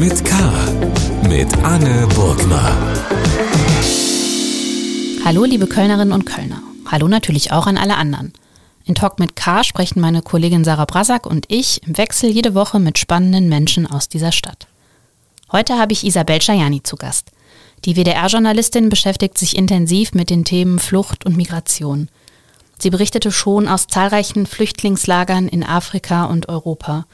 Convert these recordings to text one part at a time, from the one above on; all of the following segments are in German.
mit K. Mit Anne Burgner. Hallo, liebe Kölnerinnen und Kölner. Hallo natürlich auch an alle anderen. In Talk mit K sprechen meine Kollegin Sarah Brasak und ich im Wechsel jede Woche mit spannenden Menschen aus dieser Stadt. Heute habe ich Isabel Schajani zu Gast. Die WDR-Journalistin beschäftigt sich intensiv mit den Themen Flucht und Migration. Sie berichtete schon aus zahlreichen Flüchtlingslagern in Afrika und Europa.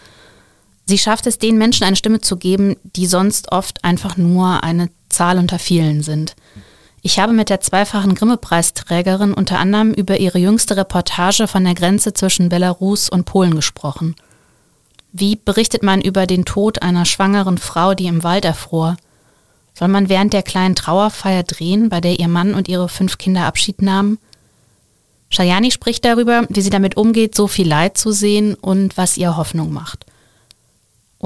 Sie schafft es, den Menschen eine Stimme zu geben, die sonst oft einfach nur eine Zahl unter vielen sind. Ich habe mit der zweifachen Grimme-Preisträgerin unter anderem über ihre jüngste Reportage von der Grenze zwischen Belarus und Polen gesprochen. Wie berichtet man über den Tod einer schwangeren Frau, die im Wald erfror? Soll man während der kleinen Trauerfeier drehen, bei der ihr Mann und ihre fünf Kinder Abschied nahmen? Shayani spricht darüber, wie sie damit umgeht, so viel Leid zu sehen und was ihr Hoffnung macht.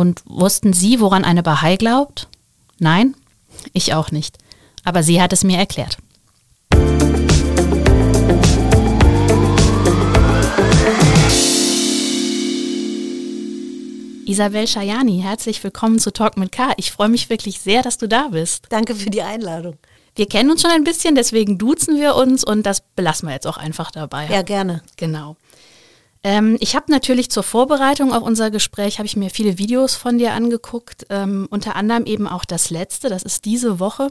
Und wussten Sie, woran eine Bahai glaubt? Nein? Ich auch nicht. Aber sie hat es mir erklärt. Isabel Schajani, herzlich willkommen zu Talk mit K. Ich freue mich wirklich sehr, dass du da bist. Danke für die Einladung. Wir kennen uns schon ein bisschen, deswegen duzen wir uns und das belassen wir jetzt auch einfach dabei. Ja, gerne. Genau. Ähm, ich habe natürlich zur Vorbereitung auf unser Gespräch, habe ich mir viele Videos von dir angeguckt, ähm, unter anderem eben auch das letzte, das ist diese Woche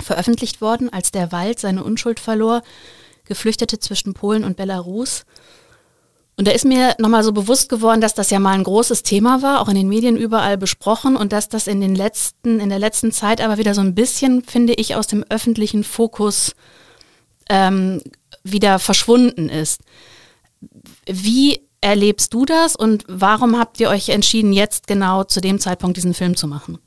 veröffentlicht worden, als der Wald seine Unschuld verlor, Geflüchtete zwischen Polen und Belarus. Und da ist mir nochmal so bewusst geworden, dass das ja mal ein großes Thema war, auch in den Medien überall besprochen und dass das in den letzten, in der letzten Zeit aber wieder so ein bisschen, finde ich, aus dem öffentlichen Fokus ähm, wieder verschwunden ist. Wie erlebst du das und warum habt ihr euch entschieden, jetzt genau zu dem Zeitpunkt diesen Film zu machen?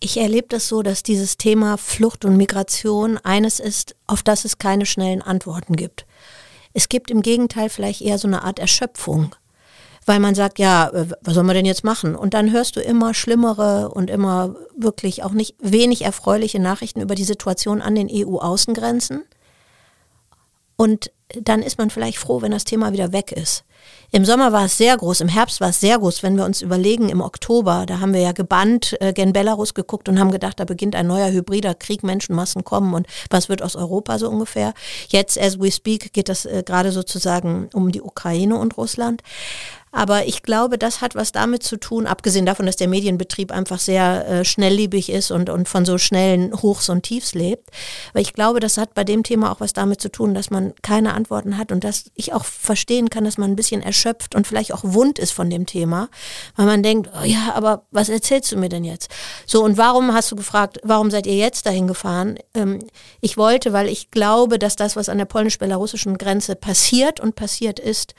Ich erlebe das so, dass dieses Thema Flucht und Migration eines ist, auf das es keine schnellen Antworten gibt. Es gibt im Gegenteil vielleicht eher so eine Art Erschöpfung, weil man sagt, ja, äh, was soll man denn jetzt machen? Und dann hörst du immer schlimmere und immer wirklich auch nicht wenig erfreuliche Nachrichten über die Situation an den EU-Außengrenzen. Und dann ist man vielleicht froh, wenn das Thema wieder weg ist. Im Sommer war es sehr groß, im Herbst war es sehr groß. Wenn wir uns überlegen, im Oktober, da haben wir ja gebannt äh, gen Belarus geguckt und haben gedacht, da beginnt ein neuer hybrider Krieg, Menschenmassen kommen und was wird aus Europa so ungefähr. Jetzt, as we speak, geht das äh, gerade sozusagen um die Ukraine und Russland. Aber ich glaube, das hat was damit zu tun, abgesehen davon, dass der Medienbetrieb einfach sehr äh, schnelllebig ist und, und von so schnellen Hochs und Tiefs lebt. Aber ich glaube, das hat bei dem Thema auch was damit zu tun, dass man keine Antworten hat und dass ich auch verstehen kann, dass man ein bisschen erschöpft und vielleicht auch wund ist von dem Thema, weil man denkt, oh ja, aber was erzählst du mir denn jetzt? So, und warum hast du gefragt, warum seid ihr jetzt dahin gefahren? Ähm, ich wollte, weil ich glaube, dass das, was an der polnisch-belarussischen Grenze passiert und passiert ist,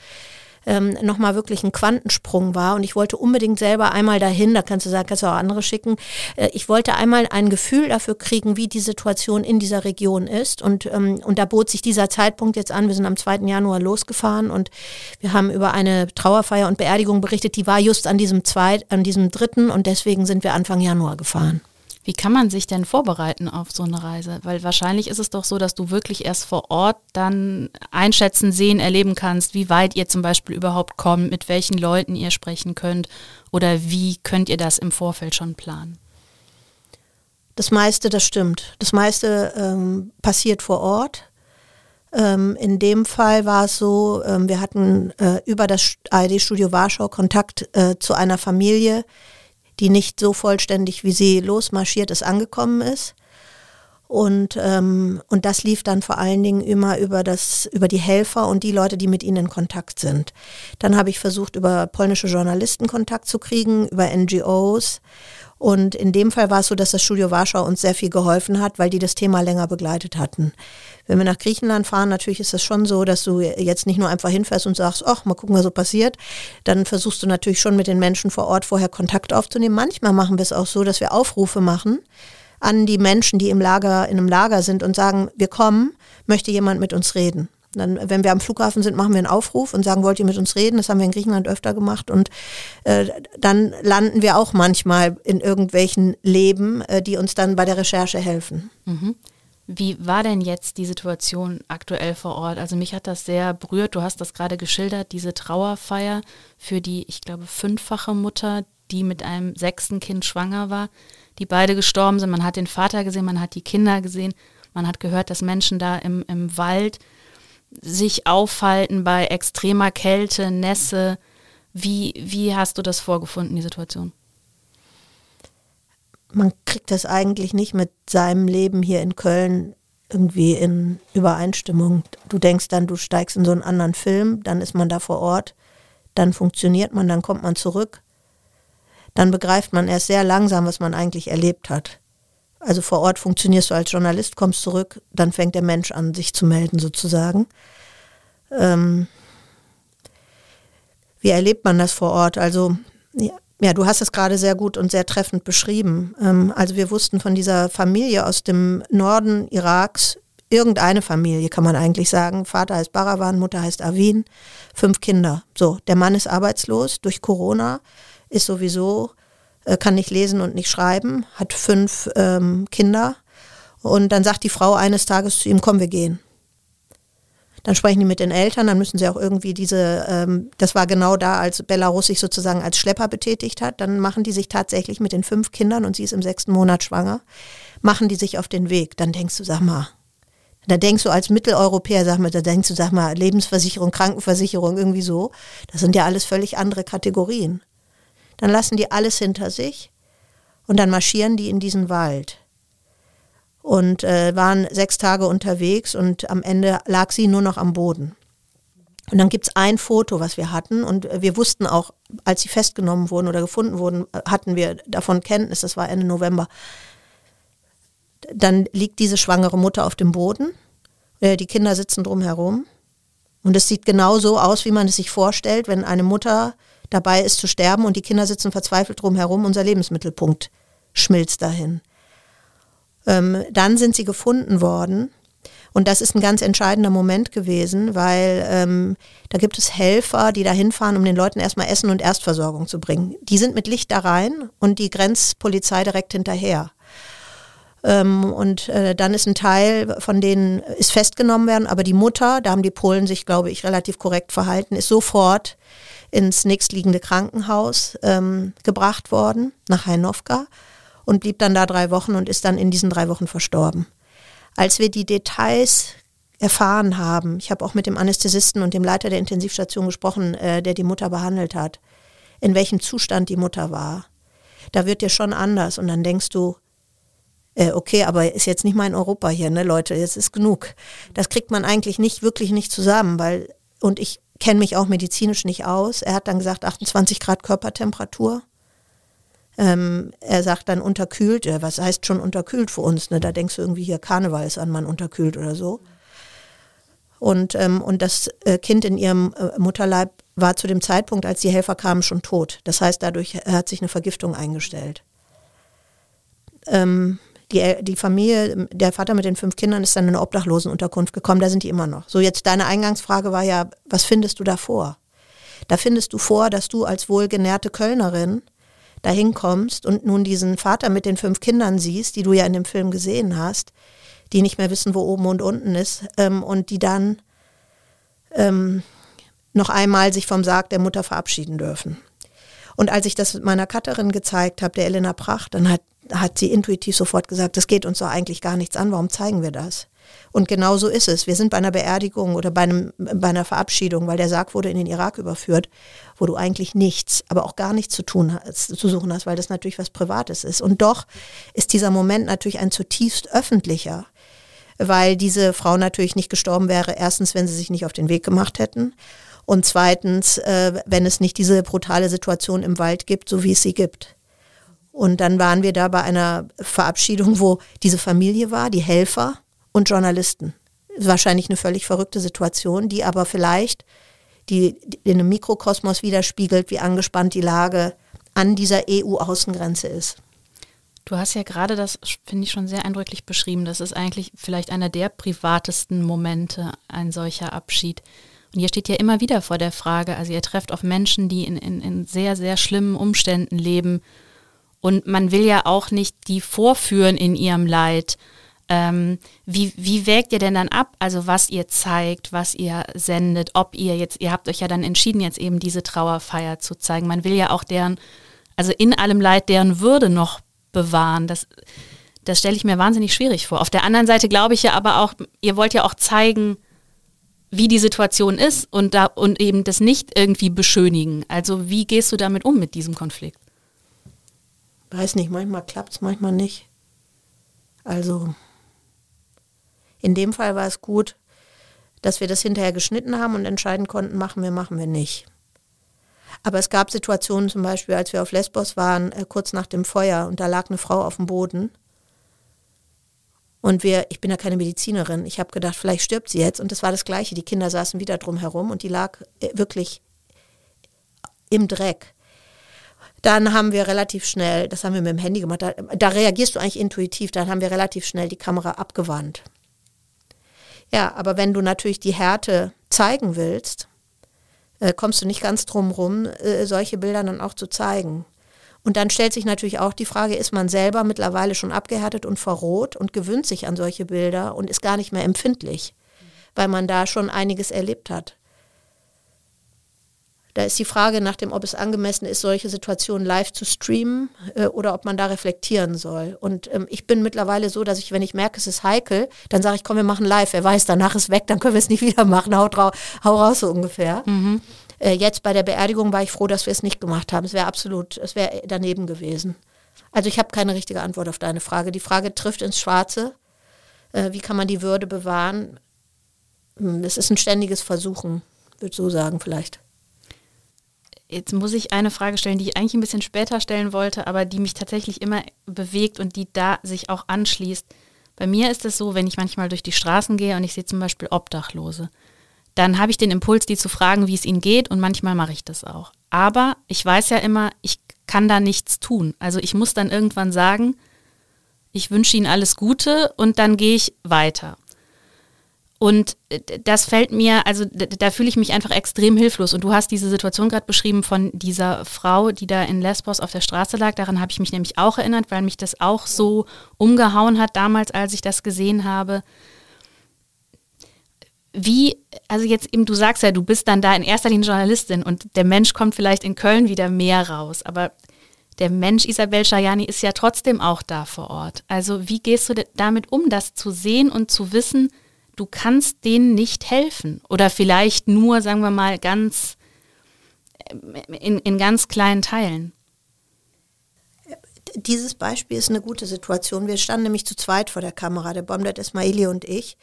ähm, nochmal wirklich ein Quantensprung war. Und ich wollte unbedingt selber einmal dahin, da kannst du sagen, kannst du auch andere schicken. Äh, ich wollte einmal ein Gefühl dafür kriegen, wie die Situation in dieser Region ist. Und, ähm, und da bot sich dieser Zeitpunkt jetzt an. Wir sind am 2. Januar losgefahren und wir haben über eine Trauerfeier und Beerdigung berichtet, die war just an diesem zweit, an diesem dritten und deswegen sind wir Anfang Januar gefahren. Wie kann man sich denn vorbereiten auf so eine Reise? Weil wahrscheinlich ist es doch so, dass du wirklich erst vor Ort dann einschätzen, sehen, erleben kannst, wie weit ihr zum Beispiel überhaupt kommt, mit welchen Leuten ihr sprechen könnt oder wie könnt ihr das im Vorfeld schon planen? Das meiste, das stimmt. Das meiste ähm, passiert vor Ort. Ähm, in dem Fall war es so, ähm, wir hatten äh, über das ARD-Studio Warschau Kontakt äh, zu einer Familie, die nicht so vollständig, wie sie losmarschiert ist, angekommen ist. Und, ähm, und das lief dann vor allen Dingen immer über, das, über die Helfer und die Leute, die mit ihnen in Kontakt sind. Dann habe ich versucht, über polnische Journalisten Kontakt zu kriegen, über NGOs. Und in dem Fall war es so, dass das Studio Warschau uns sehr viel geholfen hat, weil die das Thema länger begleitet hatten. Wenn wir nach Griechenland fahren, natürlich ist das schon so, dass du jetzt nicht nur einfach hinfährst und sagst, ach, mal gucken, was so passiert. Dann versuchst du natürlich schon mit den Menschen vor Ort vorher Kontakt aufzunehmen. Manchmal machen wir es auch so, dass wir Aufrufe machen an die Menschen, die im Lager, in einem Lager sind und sagen, wir kommen, möchte jemand mit uns reden. Dann, wenn wir am Flughafen sind, machen wir einen Aufruf und sagen, wollt ihr mit uns reden? Das haben wir in Griechenland öfter gemacht. Und äh, dann landen wir auch manchmal in irgendwelchen Leben, äh, die uns dann bei der Recherche helfen. Mhm. Wie war denn jetzt die Situation aktuell vor Ort? Also mich hat das sehr berührt. Du hast das gerade geschildert, diese Trauerfeier für die, ich glaube, fünffache Mutter, die mit einem sechsten Kind schwanger war, die beide gestorben sind. Man hat den Vater gesehen, man hat die Kinder gesehen, man hat gehört, dass Menschen da im, im Wald sich aufhalten bei extremer Kälte, Nässe. Wie, wie hast du das vorgefunden, die Situation? Man kriegt das eigentlich nicht mit seinem Leben hier in Köln irgendwie in Übereinstimmung. Du denkst dann, du steigst in so einen anderen Film, dann ist man da vor Ort, dann funktioniert man, dann kommt man zurück. Dann begreift man erst sehr langsam, was man eigentlich erlebt hat. Also vor Ort funktionierst du als Journalist, kommst zurück, dann fängt der Mensch an, sich zu melden sozusagen. Ähm, wie erlebt man das vor Ort? Also ja, ja, du hast es gerade sehr gut und sehr treffend beschrieben. Ähm, also wir wussten von dieser Familie aus dem Norden Iraks, irgendeine Familie kann man eigentlich sagen. Vater heißt Barawan, Mutter heißt Avin, fünf Kinder. So, der Mann ist arbeitslos durch Corona, ist sowieso, äh, kann nicht lesen und nicht schreiben, hat fünf ähm, Kinder. Und dann sagt die Frau eines Tages zu ihm, komm, wir gehen. Dann sprechen die mit den Eltern, dann müssen sie auch irgendwie diese, ähm, das war genau da, als Belarus sich sozusagen als Schlepper betätigt hat, dann machen die sich tatsächlich mit den fünf Kindern und sie ist im sechsten Monat schwanger, machen die sich auf den Weg. Dann denkst du, sag mal, da denkst du als Mitteleuropäer, sag mal, da denkst du, sag mal, Lebensversicherung, Krankenversicherung, irgendwie so. Das sind ja alles völlig andere Kategorien. Dann lassen die alles hinter sich und dann marschieren die in diesen Wald und äh, waren sechs Tage unterwegs und am Ende lag sie nur noch am Boden. Und dann gibt es ein Foto, was wir hatten und wir wussten auch, als sie festgenommen wurden oder gefunden wurden, hatten wir davon Kenntnis, das war Ende November. Dann liegt diese schwangere Mutter auf dem Boden, äh, die Kinder sitzen drumherum und es sieht genau so aus, wie man es sich vorstellt, wenn eine Mutter dabei ist zu sterben und die Kinder sitzen verzweifelt drumherum, unser Lebensmittelpunkt schmilzt dahin. Ähm, dann sind sie gefunden worden. Und das ist ein ganz entscheidender Moment gewesen, weil ähm, da gibt es Helfer, die da hinfahren, um den Leuten erstmal Essen und Erstversorgung zu bringen. Die sind mit Licht da rein und die Grenzpolizei direkt hinterher. Ähm, und äh, dann ist ein Teil von denen ist festgenommen werden, aber die Mutter, da haben die Polen sich, glaube ich, relativ korrekt verhalten, ist sofort ins nächstliegende Krankenhaus ähm, gebracht worden, nach Hainovka und blieb dann da drei Wochen und ist dann in diesen drei Wochen verstorben. Als wir die Details erfahren haben, ich habe auch mit dem Anästhesisten und dem Leiter der Intensivstation gesprochen, äh, der die Mutter behandelt hat, in welchem Zustand die Mutter war, da wird dir schon anders und dann denkst du, äh, okay, aber ist jetzt nicht mal in Europa hier, ne Leute, jetzt ist genug. Das kriegt man eigentlich nicht, wirklich nicht zusammen, weil, und ich kenne mich auch medizinisch nicht aus. Er hat dann gesagt, 28 Grad Körpertemperatur. Ähm, er sagt dann unterkühlt, ja, was heißt schon unterkühlt für uns? Ne? Da denkst du irgendwie hier Karneval ist an man unterkühlt oder so. Und, ähm, und das äh, Kind in ihrem äh, Mutterleib war zu dem Zeitpunkt, als die Helfer kamen, schon tot. Das heißt, dadurch hat sich eine Vergiftung eingestellt. Ähm, die, die Familie, der Vater mit den fünf Kindern ist dann in eine Obdachlosenunterkunft gekommen, da sind die immer noch. So, jetzt deine Eingangsfrage war ja, was findest du da vor? Da findest du vor, dass du als wohlgenährte Kölnerin dahin kommst und nun diesen Vater mit den fünf Kindern siehst, die du ja in dem Film gesehen hast, die nicht mehr wissen, wo oben und unten ist ähm, und die dann ähm, noch einmal sich vom Sarg der Mutter verabschieden dürfen. Und als ich das meiner Cutterin gezeigt habe, der Elena Pracht, dann hat, hat sie intuitiv sofort gesagt, das geht uns doch eigentlich gar nichts an, warum zeigen wir das? Und genau so ist es. Wir sind bei einer Beerdigung oder bei, einem, bei einer Verabschiedung, weil der Sarg wurde in den Irak überführt, wo du eigentlich nichts, aber auch gar nichts zu tun hast, zu suchen hast, weil das natürlich was Privates ist. Und doch ist dieser Moment natürlich ein zutiefst öffentlicher, weil diese Frau natürlich nicht gestorben wäre. Erstens, wenn sie sich nicht auf den Weg gemacht hätten. Und zweitens, äh, wenn es nicht diese brutale Situation im Wald gibt, so wie es sie gibt. Und dann waren wir da bei einer Verabschiedung, wo diese Familie war, die Helfer, und Journalisten. Wahrscheinlich eine völlig verrückte Situation, die aber vielleicht die, die in einem Mikrokosmos widerspiegelt, wie angespannt die Lage an dieser EU-Außengrenze ist. Du hast ja gerade das, finde ich, schon sehr eindrücklich beschrieben. Das ist eigentlich vielleicht einer der privatesten Momente, ein solcher Abschied. Und ihr steht ja immer wieder vor der Frage, also ihr trefft auf Menschen, die in, in, in sehr, sehr schlimmen Umständen leben. Und man will ja auch nicht die vorführen in ihrem Leid ähm, wie, wie wägt ihr denn dann ab, also was ihr zeigt, was ihr sendet, ob ihr jetzt, ihr habt euch ja dann entschieden, jetzt eben diese Trauerfeier zu zeigen. Man will ja auch deren also in allem Leid deren Würde noch bewahren. Das, das stelle ich mir wahnsinnig schwierig vor. Auf der anderen Seite glaube ich ja aber auch, ihr wollt ja auch zeigen, wie die Situation ist und da und eben das nicht irgendwie beschönigen. Also wie gehst du damit um mit diesem Konflikt? Weiß nicht, manchmal klappt es, manchmal nicht. Also in dem Fall war es gut, dass wir das hinterher geschnitten haben und entscheiden konnten, machen wir, machen wir nicht. Aber es gab Situationen zum Beispiel, als wir auf Lesbos waren, äh, kurz nach dem Feuer und da lag eine Frau auf dem Boden. Und wir, ich bin ja keine Medizinerin, ich habe gedacht, vielleicht stirbt sie jetzt. Und das war das Gleiche. Die Kinder saßen wieder drum herum und die lag äh, wirklich im Dreck. Dann haben wir relativ schnell, das haben wir mit dem Handy gemacht, da, da reagierst du eigentlich intuitiv, dann haben wir relativ schnell die Kamera abgewandt. Ja, aber wenn du natürlich die Härte zeigen willst, äh, kommst du nicht ganz drum rum, äh, solche Bilder dann auch zu zeigen. Und dann stellt sich natürlich auch die Frage, ist man selber mittlerweile schon abgehärtet und verroht und gewöhnt sich an solche Bilder und ist gar nicht mehr empfindlich, weil man da schon einiges erlebt hat. Da ist die Frage nach dem, ob es angemessen ist, solche Situationen live zu streamen äh, oder ob man da reflektieren soll. Und ähm, ich bin mittlerweile so, dass ich, wenn ich merke, es ist heikel, dann sage ich, komm, wir machen live. Wer weiß, danach ist weg, dann können wir es nicht wieder machen. Hau, hau raus so ungefähr. Mhm. Äh, jetzt bei der Beerdigung war ich froh, dass wir es nicht gemacht haben. Es wäre absolut, es wäre daneben gewesen. Also ich habe keine richtige Antwort auf deine Frage. Die Frage trifft ins Schwarze. Äh, wie kann man die Würde bewahren? Hm, es ist ein ständiges Versuchen, würde ich so sagen vielleicht. Jetzt muss ich eine Frage stellen, die ich eigentlich ein bisschen später stellen wollte, aber die mich tatsächlich immer bewegt und die da sich auch anschließt. Bei mir ist es so, wenn ich manchmal durch die Straßen gehe und ich sehe zum Beispiel Obdachlose, dann habe ich den Impuls, die zu fragen, wie es ihnen geht und manchmal mache ich das auch. Aber ich weiß ja immer, ich kann da nichts tun. Also ich muss dann irgendwann sagen, ich wünsche ihnen alles Gute und dann gehe ich weiter. Und äh, das fällt mir, also da fühle ich mich einfach extrem hilflos. Und du hast diese Situation gerade beschrieben von dieser Frau, die da in Lesbos auf der Straße lag. Daran habe ich mich nämlich auch erinnert, weil mich das auch so umgehauen hat damals, als ich das gesehen habe. Wie, also jetzt eben, du sagst ja, du bist dann da in erster Linie Journalistin und der Mensch kommt vielleicht in Köln wieder mehr raus, aber der Mensch Isabel Schajani ist ja trotzdem auch da vor Ort. Also wie gehst du damit um, das zu sehen und zu wissen, du kannst denen nicht helfen. Oder vielleicht nur, sagen wir mal, ganz äh, in, in ganz kleinen Teilen. Dieses Beispiel ist eine gute Situation. Wir standen nämlich zu zweit vor der Kamera, der Bomdet Ismaili und ich.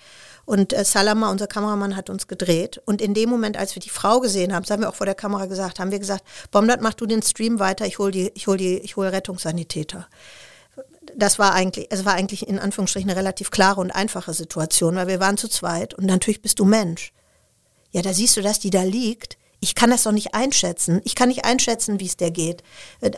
Und äh, Salama, unser Kameramann, hat uns gedreht. Und in dem Moment, als wir die Frau gesehen haben, das haben wir auch vor der Kamera gesagt, haben wir gesagt, Bomdat, mach du den Stream weiter, ich hole hol hol Rettungssanitäter das war eigentlich, es war eigentlich in Anführungsstrichen eine relativ klare und einfache Situation, weil wir waren zu zweit und natürlich bist du Mensch. Ja, da siehst du, dass die da liegt. Ich kann das doch nicht einschätzen. Ich kann nicht einschätzen, wie es der geht.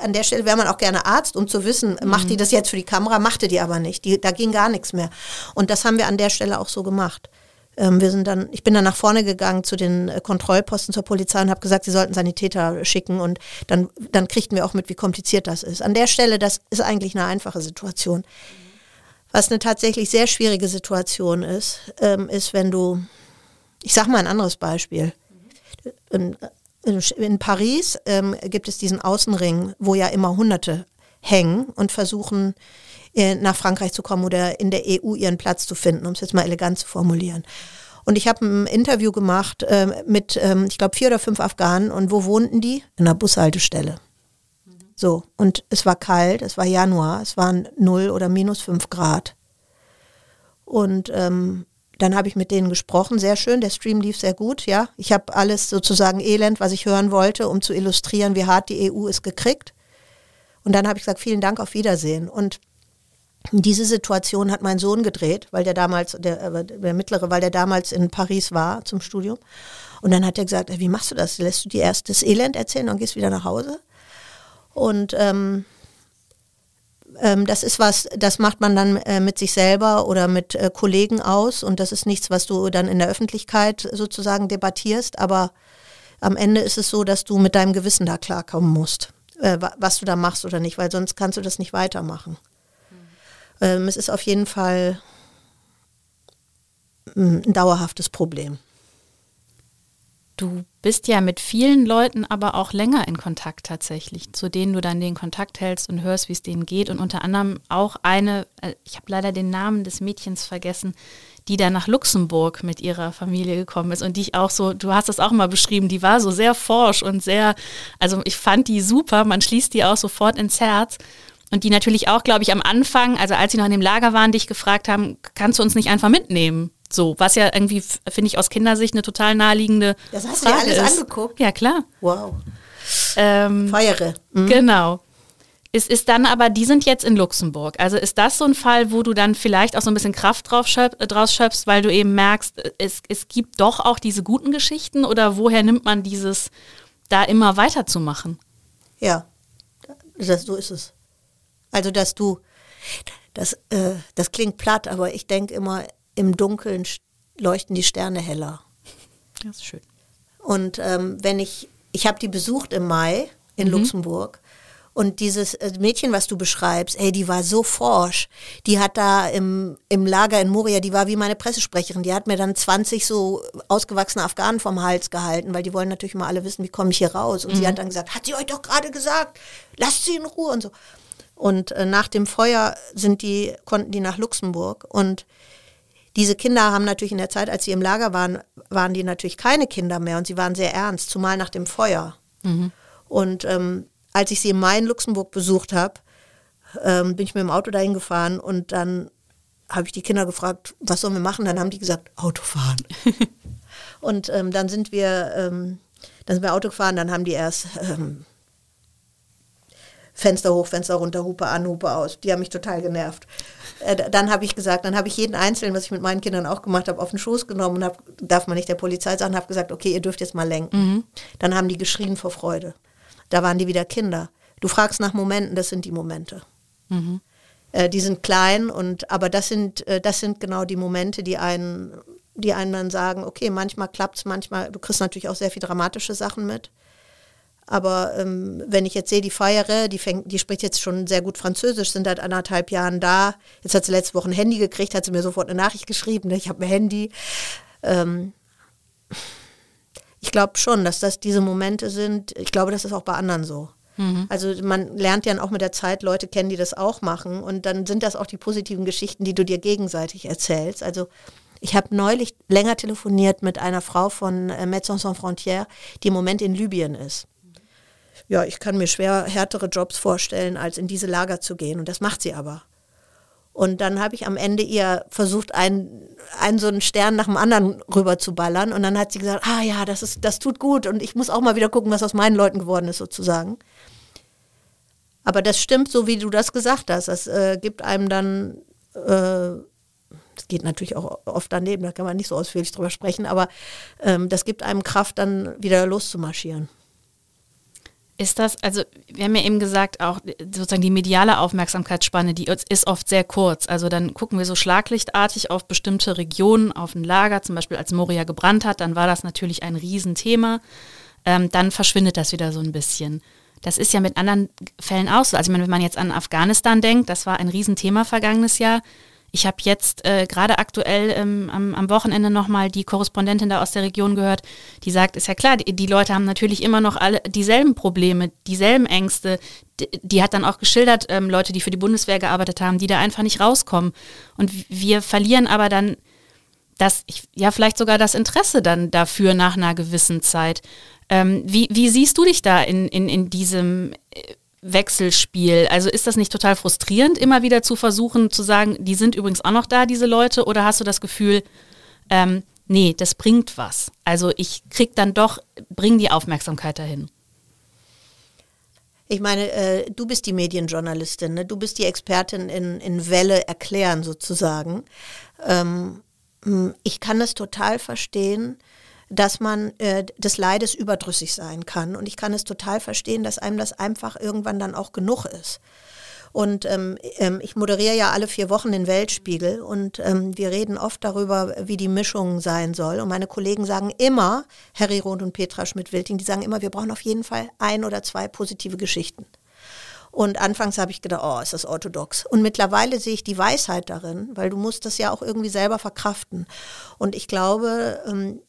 An der Stelle wäre man auch gerne Arzt, um zu wissen, mhm. macht die das jetzt für die Kamera, machte die aber nicht. Die, da ging gar nichts mehr. Und das haben wir an der Stelle auch so gemacht. Ähm, wir sind dann, ich bin dann nach vorne gegangen zu den äh, Kontrollposten zur Polizei und habe gesagt, sie sollten Sanitäter schicken und dann, dann kriegten wir auch mit, wie kompliziert das ist. An der Stelle, das ist eigentlich eine einfache Situation. Was eine tatsächlich sehr schwierige Situation ist, ähm, ist, wenn du, ich sage mal ein anderes Beispiel. In, in, Paris ähm, gibt es diesen Außenring, wo ja immer Hunderte hängen und versuchen, nach Frankreich zu kommen oder in der EU ihren Platz zu finden, um es jetzt mal elegant zu formulieren. Und ich habe ein Interview gemacht äh, mit, ähm, ich glaube, vier oder fünf Afghanen. Und wo wohnten die? In einer Bushaltestelle. So, und es war kalt, es war Januar, es waren null oder minus fünf Grad. Und ähm, dann habe ich mit denen gesprochen, sehr schön, der Stream lief sehr gut, ja. Ich habe alles sozusagen Elend, was ich hören wollte, um zu illustrieren, wie hart die EU ist gekriegt. Und dann habe ich gesagt, vielen Dank, auf Wiedersehen. Und diese Situation hat mein Sohn gedreht, weil der damals, der, äh, der mittlere, weil der damals in Paris war zum Studium. Und dann hat er gesagt, wie machst du das? Lässt du dir erst das Elend erzählen und gehst wieder nach Hause? Und ähm, ähm, das ist was, das macht man dann äh, mit sich selber oder mit äh, Kollegen aus und das ist nichts, was du dann in der Öffentlichkeit sozusagen debattierst, aber am Ende ist es so, dass du mit deinem Gewissen da klarkommen musst, äh, was du da machst oder nicht, weil sonst kannst du das nicht weitermachen. Ähm, es ist auf jeden Fall mm, ein dauerhaftes Problem. Du bist ja mit vielen Leuten aber auch länger in Kontakt tatsächlich, zu denen du dann den Kontakt hältst und hörst, wie es denen geht. Und unter anderem auch eine, äh, ich habe leider den Namen des Mädchens vergessen, die da nach Luxemburg mit ihrer Familie gekommen ist und die ich auch so, du hast das auch mal beschrieben, die war so sehr forsch und sehr, also ich fand die super, man schließt die auch sofort ins Herz. Und die natürlich auch, glaube ich, am Anfang, also als sie noch in dem Lager waren, dich gefragt haben, kannst du uns nicht einfach mitnehmen? So, was ja irgendwie, finde ich, aus Kindersicht eine total naheliegende Das hast Frage du dir alles ist. angeguckt? Ja, klar. Wow. Ähm, Feiere. Mhm. Genau. Es ist dann aber, die sind jetzt in Luxemburg. Also ist das so ein Fall, wo du dann vielleicht auch so ein bisschen Kraft drauf schöp äh, draus schöpfst, weil du eben merkst, äh, es, es gibt doch auch diese guten Geschichten oder woher nimmt man dieses, da immer weiterzumachen? Ja, das, so ist es. Also, dass du, das, äh, das klingt platt, aber ich denke immer, im Dunkeln leuchten die Sterne heller. Das ist schön. Und ähm, wenn ich, ich habe die besucht im Mai in Luxemburg. Und dieses äh, Mädchen, was du beschreibst, ey, die war so forsch. Die hat da im, im Lager in Moria, die war wie meine Pressesprecherin. Die hat mir dann 20 so ausgewachsene Afghanen vom Hals gehalten, weil die wollen natürlich mal alle wissen, wie komme ich hier raus. Und sie hat dann gesagt, hat sie euch doch gerade gesagt, lasst sie in Ruhe und so. Und äh, nach dem Feuer sind die, konnten die nach Luxemburg und diese Kinder haben natürlich in der Zeit, als sie im Lager waren, waren die natürlich keine Kinder mehr und sie waren sehr ernst, zumal nach dem Feuer. Und ähm, als ich sie im Mai in Luxemburg besucht habe, ähm, bin ich mit dem Auto dahin gefahren und dann habe ich die Kinder gefragt, was sollen wir machen? Dann haben die gesagt, Autofahren. und ähm, dann sind wir, ähm, dann sind wir Auto gefahren, dann haben die erst ähm, Fenster hoch, Fenster runter, Hupe an, Hupe aus. Die haben mich total genervt. Äh, dann habe ich gesagt, dann habe ich jeden Einzelnen, was ich mit meinen Kindern auch gemacht habe, auf den Schoß genommen und hab, darf man nicht der Polizei sagen, habe gesagt, okay, ihr dürft jetzt mal lenken. Dann haben die geschrien vor Freude. Da waren die wieder Kinder. Du fragst nach Momenten, das sind die Momente. Äh, die sind klein und aber das sind äh, das sind genau die Momente, die einen die einen dann sagen, okay, manchmal klappt's, manchmal du kriegst natürlich auch sehr viel dramatische Sachen mit. Aber ähm, wenn ich jetzt sehe, die Feiere, die fängt, die spricht jetzt schon sehr gut Französisch, sind seit anderthalb Jahren da. Jetzt hat sie letzte Woche ein Handy gekriegt, hat sie mir sofort eine Nachricht geschrieben, ne, ich habe ein Handy. Ähm, ich glaube schon, dass das diese Momente sind. Ich glaube, das ist auch bei anderen so. Also man lernt ja auch mit der Zeit Leute kennen, die das auch machen. Und dann sind das auch die positiven Geschichten, die du dir gegenseitig erzählst. Also ich habe neulich länger telefoniert mit einer Frau von äh, Médecins Sans Frontières, die im Moment in Libyen ist. Ja, ich kann mir schwer härtere Jobs vorstellen, als in diese Lager zu gehen. Und das macht sie aber. Und dann habe ich am Ende ihr versucht, einen, einen so einen Stern nach dem anderen rüber zu ballern. Und dann hat sie gesagt, ah ja, das, ist, das tut gut. Und ich muss auch mal wieder gucken, was aus meinen Leuten geworden ist, sozusagen. Aber das stimmt, so wie du das gesagt hast. Das äh, gibt einem dann, äh, das geht natürlich auch oft daneben, da kann man nicht so ausführlich drüber sprechen, aber ähm, das gibt einem Kraft, dann wieder loszumarschieren. Ist das, also wir haben ja eben gesagt, auch sozusagen die mediale Aufmerksamkeitsspanne, die ist oft sehr kurz. Also dann gucken wir so schlaglichtartig auf bestimmte Regionen, auf ein Lager, zum Beispiel als Moria gebrannt hat, dann war das natürlich ein Riesenthema. Ähm, dann verschwindet das wieder so ein bisschen. Das ist ja mit anderen Fällen auch so. Also ich meine, wenn man jetzt an Afghanistan denkt, das war ein Riesenthema vergangenes Jahr. Ich habe jetzt äh, gerade aktuell ähm, am, am Wochenende nochmal die Korrespondentin da aus der Region gehört, die sagt, ist ja klar, die, die Leute haben natürlich immer noch alle dieselben Probleme, dieselben Ängste. Die, die hat dann auch geschildert, ähm, Leute, die für die Bundeswehr gearbeitet haben, die da einfach nicht rauskommen. Und wir verlieren aber dann das, ja, vielleicht sogar das Interesse dann dafür nach einer gewissen Zeit. Ähm, wie, wie siehst du dich da in, in, in diesem äh, Wechselspiel? Also ist das nicht total frustrierend, immer wieder zu versuchen zu sagen, die sind übrigens auch noch da, diese Leute, oder hast du das Gefühl, ähm, nee, das bringt was? Also ich krieg dann doch, bring die Aufmerksamkeit dahin. Ich meine, äh, du bist die Medienjournalistin, ne? du bist die Expertin in, in Welle erklären sozusagen. Ähm, mh, ich kann es total verstehen, dass man äh, des Leides überdrüssig sein kann. Und ich kann es total verstehen, dass einem das einfach irgendwann dann auch genug ist. Und ähm, ähm, ich moderiere ja alle vier Wochen den Weltspiegel und ähm, wir reden oft darüber, wie die Mischung sein soll. Und meine Kollegen sagen immer, Harry Roth und Petra Schmidt-Wilting, die sagen immer, wir brauchen auf jeden Fall ein oder zwei positive Geschichten. Und anfangs habe ich gedacht, oh, ist das orthodox. Und mittlerweile sehe ich die Weisheit darin, weil du musst das ja auch irgendwie selber verkraften. Und ich glaube, ähm,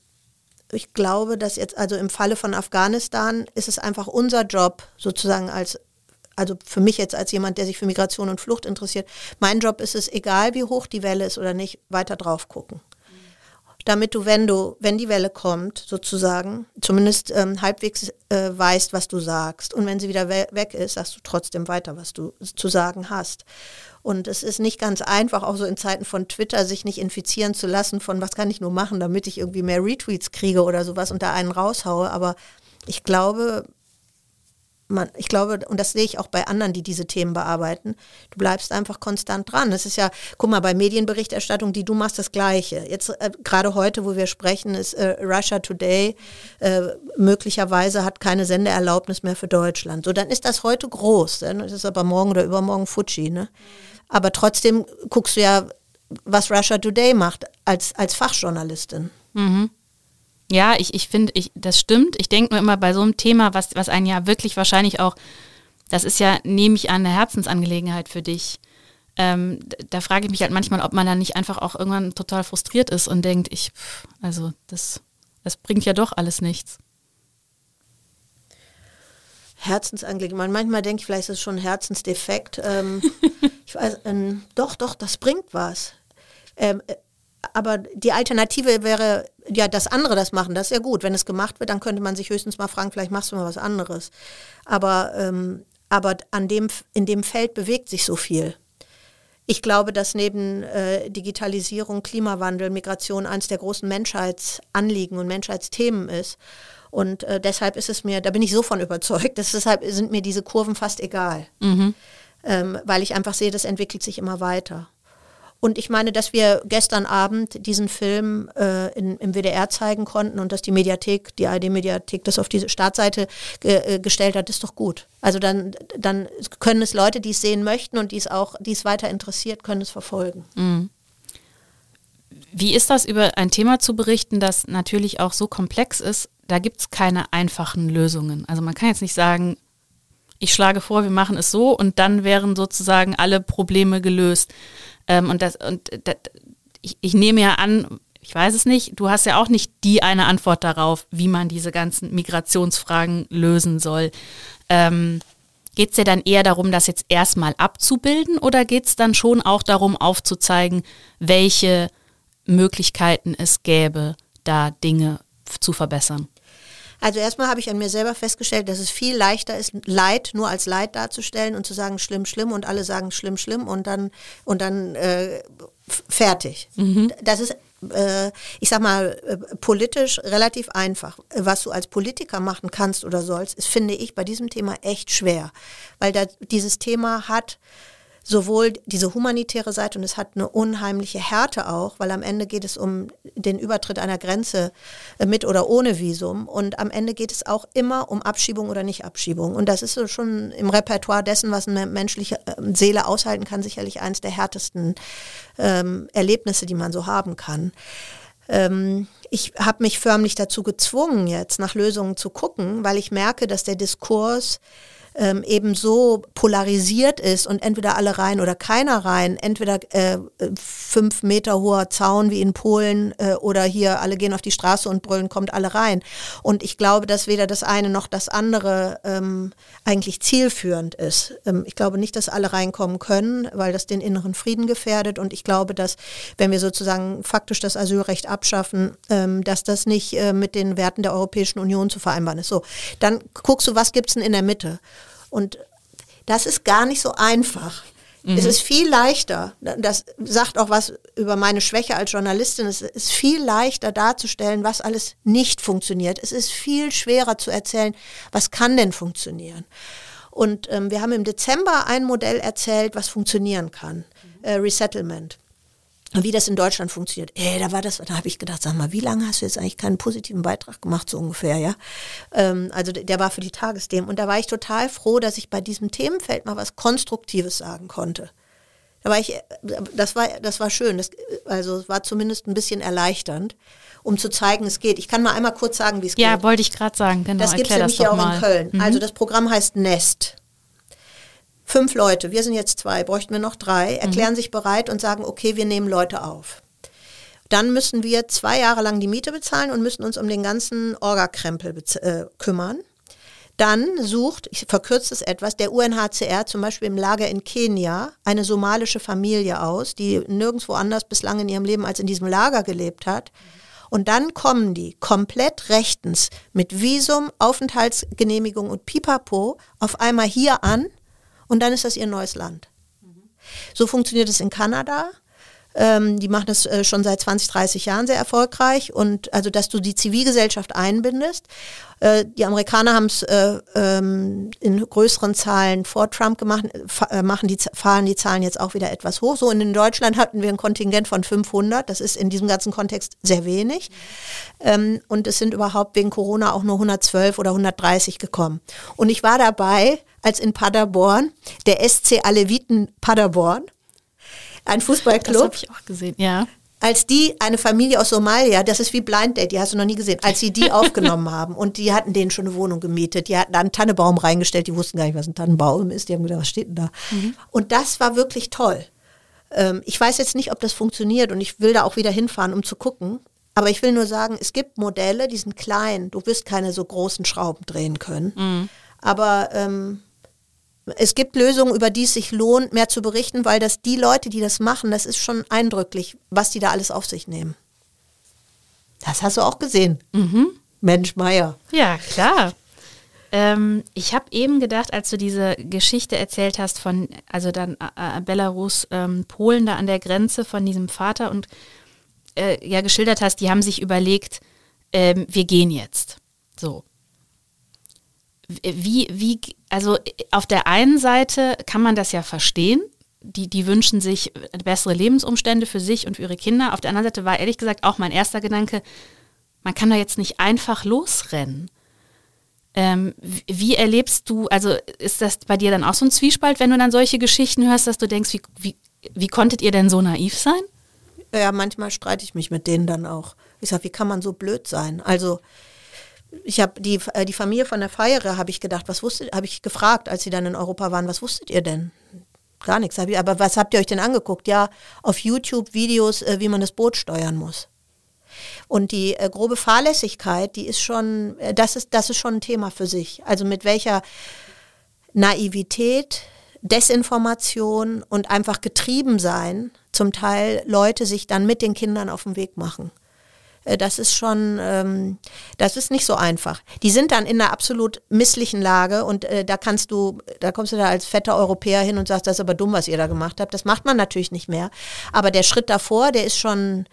ich glaube, dass jetzt, also im Falle von Afghanistan ist es einfach unser Job, sozusagen als also für mich jetzt als jemand, der sich für Migration und Flucht interessiert, mein Job ist es, egal wie hoch die Welle ist oder nicht, weiter drauf gucken. Damit du, wenn du, wenn die Welle kommt, sozusagen, zumindest ähm, halbwegs äh, weißt, was du sagst. Und wenn sie wieder we weg ist, sagst du trotzdem weiter, was du zu sagen hast. Und es ist nicht ganz einfach, auch so in Zeiten von Twitter, sich nicht infizieren zu lassen von, was kann ich nur machen, damit ich irgendwie mehr Retweets kriege oder sowas und da einen raushaue. Aber ich glaube, man, ich glaube, und das sehe ich auch bei anderen, die diese Themen bearbeiten, du bleibst einfach konstant dran. Es ist ja, guck mal, bei Medienberichterstattung, die du machst, das Gleiche. Jetzt, äh, gerade heute, wo wir sprechen, ist äh, Russia Today äh, möglicherweise hat keine Sendeerlaubnis mehr für Deutschland. So, dann ist das heute groß. Ne? Das ist aber morgen oder übermorgen Fuji. Ne? Aber trotzdem guckst du ja, was Russia Today macht als, als Fachjournalistin. Mhm. Ja, ich, ich finde, ich, das stimmt. Ich denke nur immer bei so einem Thema, was, was einen ja wirklich wahrscheinlich auch, das ist ja, nehme ich an, eine Herzensangelegenheit für dich. Ähm, da frage ich mich halt manchmal, ob man dann nicht einfach auch irgendwann total frustriert ist und denkt, ich, also das, das bringt ja doch alles nichts. Herzensangelegenheit. Manchmal denke ich, vielleicht ist es schon ein Herzensdefekt. Ähm, ich weiß, ähm, doch, doch, das bringt was. Ähm, äh, aber die Alternative wäre, ja, das andere das machen, das ist ja gut. Wenn es gemacht wird, dann könnte man sich höchstens mal fragen, vielleicht machst du mal was anderes. Aber, ähm, aber an dem, in dem Feld bewegt sich so viel. Ich glaube, dass neben äh, Digitalisierung, Klimawandel, Migration eines der großen Menschheitsanliegen und Menschheitsthemen ist. Und äh, deshalb ist es mir, da bin ich so von überzeugt, dass deshalb sind mir diese Kurven fast egal. Mhm. Ähm, weil ich einfach sehe, das entwickelt sich immer weiter. Und ich meine, dass wir gestern Abend diesen Film äh, in, im WDR zeigen konnten und dass die Mediathek, die ARD-Mediathek das auf diese Startseite ge äh, gestellt hat, ist doch gut. Also dann, dann können es Leute, die es sehen möchten und die es auch, die es weiter interessiert, können es verfolgen. Mhm. Wie ist das, über ein Thema zu berichten, das natürlich auch so komplex ist? Da gibt es keine einfachen Lösungen. Also man kann jetzt nicht sagen, ich schlage vor, wir machen es so und dann wären sozusagen alle Probleme gelöst. Ähm, und das, und das, ich, ich nehme ja an, ich weiß es nicht, du hast ja auch nicht die eine Antwort darauf, wie man diese ganzen Migrationsfragen lösen soll. Ähm, geht es dir dann eher darum, das jetzt erstmal abzubilden oder geht es dann schon auch darum, aufzuzeigen, welche Möglichkeiten es gäbe, da Dinge zu verbessern? Also erstmal habe ich an mir selber festgestellt, dass es viel leichter ist, Leid nur als Leid darzustellen und zu sagen, schlimm, schlimm und alle sagen schlimm, schlimm und dann, und dann äh, fertig. Mhm. Das ist äh, ich sag mal, äh, politisch relativ einfach. Was du als Politiker machen kannst oder sollst, ist, finde ich, bei diesem Thema echt schwer. Weil da, dieses Thema hat sowohl diese humanitäre Seite und es hat eine unheimliche Härte auch, weil am Ende geht es um den Übertritt einer Grenze äh, mit oder ohne Visum und am Ende geht es auch immer um Abschiebung oder Nicht-Abschiebung. Und das ist so schon im Repertoire dessen, was eine menschliche ähm, Seele aushalten kann, sicherlich eines der härtesten ähm, Erlebnisse, die man so haben kann. Ähm, ich habe mich förmlich dazu gezwungen, jetzt nach Lösungen zu gucken, weil ich merke, dass der Diskurs ähm, eben so polarisiert ist und entweder alle rein oder keiner rein, entweder äh, fünf Meter hoher Zaun wie in Polen äh, oder hier alle gehen auf die Straße und brüllen, kommt alle rein. Und ich glaube, dass weder das eine noch das andere ähm, eigentlich zielführend ist. Ähm, ich glaube nicht, dass alle reinkommen können, weil das den inneren Frieden gefährdet. Und ich glaube, dass wenn wir sozusagen faktisch das Asylrecht abschaffen, ähm, dass das nicht äh, mit den Werten der Europäischen Union zu vereinbaren ist. So, dann guckst du, was gibt's denn in der Mitte? Und das ist gar nicht so einfach. Mhm. Es ist viel leichter, das sagt auch was über meine Schwäche als Journalistin, es ist viel leichter darzustellen, was alles nicht funktioniert. Es ist viel schwerer zu erzählen, was kann denn funktionieren. Und ähm, wir haben im Dezember ein Modell erzählt, was funktionieren kann, mhm. äh, Resettlement wie das in Deutschland funktioniert. Ey, da war das, da habe ich gedacht, sag mal, wie lange hast du jetzt eigentlich keinen positiven Beitrag gemacht, so ungefähr, ja? Ähm, also der war für die Tagesthemen. Und da war ich total froh, dass ich bei diesem Themenfeld mal was Konstruktives sagen konnte. Da war ich, das war, das war schön. Das, also es war zumindest ein bisschen erleichternd, um zu zeigen, es geht. Ich kann mal einmal kurz sagen, wie es ja, geht. Ja, wollte ich gerade sagen, genau. Das gibt es nämlich hier auch mal. in Köln. Mhm. Also das Programm heißt Nest fünf Leute, wir sind jetzt zwei, bräuchten wir noch drei, erklären mhm. sich bereit und sagen, okay, wir nehmen Leute auf. Dann müssen wir zwei Jahre lang die Miete bezahlen und müssen uns um den ganzen Orgakrempel äh, kümmern. Dann sucht, ich verkürze es etwas, der UNHCR zum Beispiel im Lager in Kenia eine somalische Familie aus, die nirgendwo anders bislang in ihrem Leben als in diesem Lager gelebt hat. Und dann kommen die komplett rechtens mit Visum, Aufenthaltsgenehmigung und Pipapo auf einmal hier an und dann ist das ihr neues Land. So funktioniert es in Kanada. Ähm, die machen das äh, schon seit 20, 30 Jahren sehr erfolgreich und also, dass du die Zivilgesellschaft einbindest. Äh, die Amerikaner haben es äh, ähm, in größeren Zahlen vor Trump gemacht, äh, machen die, fahren die Zahlen jetzt auch wieder etwas hoch. So in Deutschland hatten wir ein Kontingent von 500. Das ist in diesem ganzen Kontext sehr wenig. Ähm, und es sind überhaupt wegen Corona auch nur 112 oder 130 gekommen. Und ich war dabei, als in Paderborn, der SC Aleviten Paderborn, ein Fußballclub. Das habe ich auch gesehen, ja. Als die, eine Familie aus Somalia, das ist wie Blind Date, die hast du noch nie gesehen, als sie die aufgenommen haben und die hatten denen schon eine Wohnung gemietet, die hatten da einen Tannenbaum reingestellt, die wussten gar nicht, was ein Tannenbaum ist, die haben gedacht, was steht denn da? Mhm. Und das war wirklich toll. Ähm, ich weiß jetzt nicht, ob das funktioniert und ich will da auch wieder hinfahren, um zu gucken. Aber ich will nur sagen, es gibt Modelle, die sind klein. Du wirst keine so großen Schrauben drehen können. Mhm. Aber ähm, es gibt Lösungen, über die es sich lohnt, mehr zu berichten, weil das die Leute, die das machen, das ist schon eindrücklich, was die da alles auf sich nehmen. Das hast du auch gesehen. Mhm. Mensch, Meier. Ja, klar. Ähm, ich habe eben gedacht, als du diese Geschichte erzählt hast von, also dann äh, äh, Belarus, ähm, Polen da an der Grenze von diesem Vater und äh, ja geschildert hast, die haben sich überlegt, ähm, wir gehen jetzt. So wie, wie, also auf der einen Seite kann man das ja verstehen. Die, die wünschen sich bessere Lebensumstände für sich und für ihre Kinder. Auf der anderen Seite war ehrlich gesagt auch mein erster Gedanke, man kann da jetzt nicht einfach losrennen. Ähm, wie erlebst du, also ist das bei dir dann auch so ein Zwiespalt, wenn du dann solche Geschichten hörst, dass du denkst, wie, wie, wie konntet ihr denn so naiv sein? Ja, manchmal streite ich mich mit denen dann auch. Ich sage, wie kann man so blöd sein? Also ich habe die, äh, die Familie von der Feiere, habe ich gedacht, was wusstet, habe ich gefragt, als sie dann in Europa waren, was wusstet ihr denn? Gar nichts. Aber was habt ihr euch denn angeguckt? Ja, auf YouTube Videos, äh, wie man das Boot steuern muss. Und die äh, grobe Fahrlässigkeit, die ist schon, äh, das ist, das ist schon ein Thema für sich. Also mit welcher Naivität, Desinformation und einfach getrieben sein, zum Teil Leute sich dann mit den Kindern auf den Weg machen. Äh, das ist schon, ähm, das ist nicht so einfach. Die sind dann in einer absolut misslichen Lage und äh, da kannst du, da kommst du da als fetter Europäer hin und sagst, das ist aber dumm, was ihr da gemacht habt. Das macht man natürlich nicht mehr. Aber der Schritt davor, der ist schon,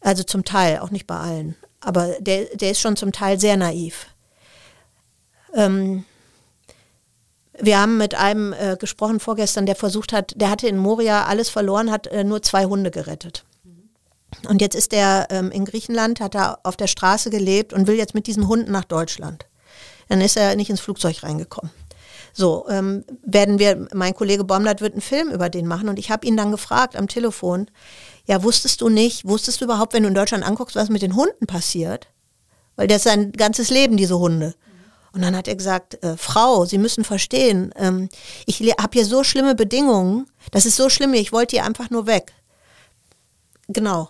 also zum Teil, auch nicht bei allen, aber der, der ist schon zum Teil sehr naiv. Ähm, wir haben mit einem äh, gesprochen vorgestern, der versucht hat, der hatte in Moria alles verloren, hat äh, nur zwei Hunde gerettet. Und jetzt ist er ähm, in Griechenland, hat er auf der Straße gelebt und will jetzt mit diesen Hunden nach Deutschland. Dann ist er nicht ins Flugzeug reingekommen. So, ähm, werden wir, mein Kollege Baumlatt wird einen Film über den machen und ich habe ihn dann gefragt am Telefon, ja, wusstest du nicht, wusstest du überhaupt, wenn du in Deutschland anguckst, was mit den Hunden passiert? Weil das ist sein ganzes Leben, diese Hunde. Und dann hat er gesagt, äh, Frau, Sie müssen verstehen, ähm, ich habe hier so schlimme Bedingungen, das ist so schlimm, ich wollte hier einfach nur weg. Genau.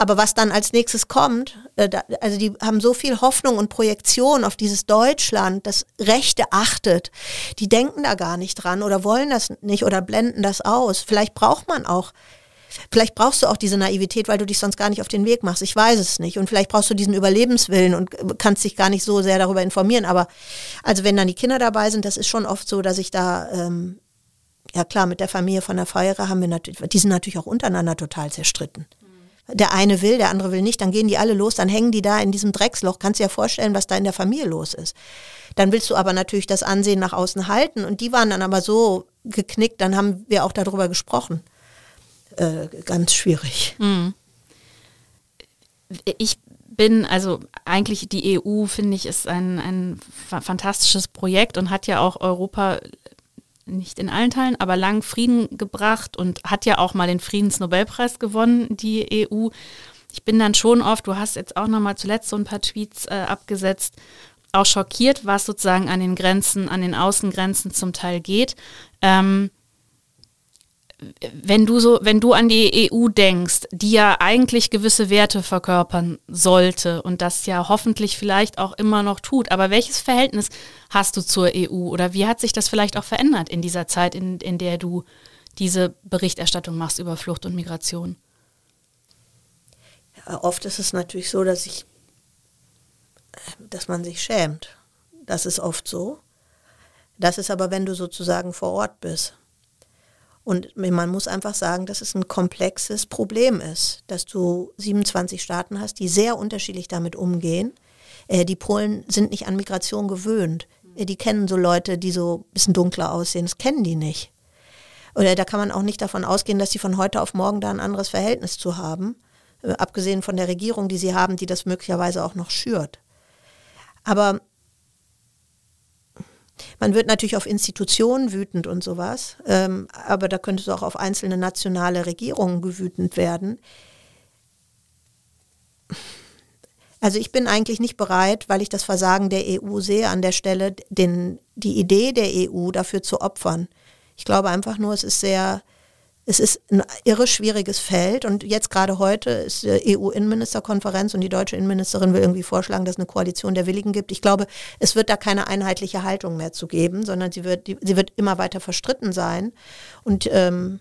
Aber was dann als nächstes kommt, äh, da, also die haben so viel Hoffnung und Projektion auf dieses Deutschland, das Rechte achtet. Die denken da gar nicht dran oder wollen das nicht oder blenden das aus. Vielleicht braucht man auch Vielleicht brauchst du auch diese Naivität, weil du dich sonst gar nicht auf den Weg machst. Ich weiß es nicht. Und vielleicht brauchst du diesen Überlebenswillen und kannst dich gar nicht so sehr darüber informieren. Aber also wenn dann die Kinder dabei sind, das ist schon oft so, dass ich da, ähm, ja klar, mit der Familie von der Feiere haben wir natürlich, die sind natürlich auch untereinander total zerstritten der eine will, der andere will nicht, dann gehen die alle los, dann hängen die da in diesem Drecksloch. Kannst dir ja vorstellen, was da in der Familie los ist. Dann willst du aber natürlich das Ansehen nach außen halten und die waren dann aber so geknickt, dann haben wir auch darüber gesprochen. Äh, ganz schwierig. Mhm. Ich bin, also eigentlich die EU, finde ich, ist ein, ein fantastisches Projekt und hat ja auch Europa nicht in allen Teilen, aber lang Frieden gebracht und hat ja auch mal den Friedensnobelpreis gewonnen, die EU. Ich bin dann schon oft, du hast jetzt auch noch mal zuletzt so ein paar Tweets äh, abgesetzt, auch schockiert, was sozusagen an den Grenzen, an den Außengrenzen zum Teil geht. Ähm, wenn du so, wenn du an die EU denkst, die ja eigentlich gewisse Werte verkörpern sollte und das ja hoffentlich vielleicht auch immer noch tut, aber welches Verhältnis hast du zur EU oder wie hat sich das vielleicht auch verändert in dieser Zeit, in, in der du diese Berichterstattung machst über Flucht und Migration? Ja, oft ist es natürlich so, dass ich, dass man sich schämt. Das ist oft so. Das ist aber, wenn du sozusagen vor Ort bist. Und man muss einfach sagen, dass es ein komplexes Problem ist, dass du 27 Staaten hast, die sehr unterschiedlich damit umgehen. Äh, die Polen sind nicht an Migration gewöhnt. Äh, die kennen so Leute, die so ein bisschen dunkler aussehen. Das kennen die nicht. Oder da kann man auch nicht davon ausgehen, dass sie von heute auf morgen da ein anderes Verhältnis zu haben. Äh, abgesehen von der Regierung, die sie haben, die das möglicherweise auch noch schürt. Aber man wird natürlich auf Institutionen wütend und sowas, ähm, aber da könnte es auch auf einzelne nationale Regierungen gewütend werden. Also ich bin eigentlich nicht bereit, weil ich das Versagen der EU sehe, an der Stelle den, die Idee der EU dafür zu opfern. Ich glaube einfach nur, es ist sehr es ist ein irre schwieriges Feld und jetzt gerade heute ist die EU-Innenministerkonferenz und die deutsche Innenministerin will irgendwie vorschlagen, dass es eine Koalition der Willigen gibt. Ich glaube, es wird da keine einheitliche Haltung mehr zu geben, sondern sie wird, sie wird immer weiter verstritten sein und, ähm,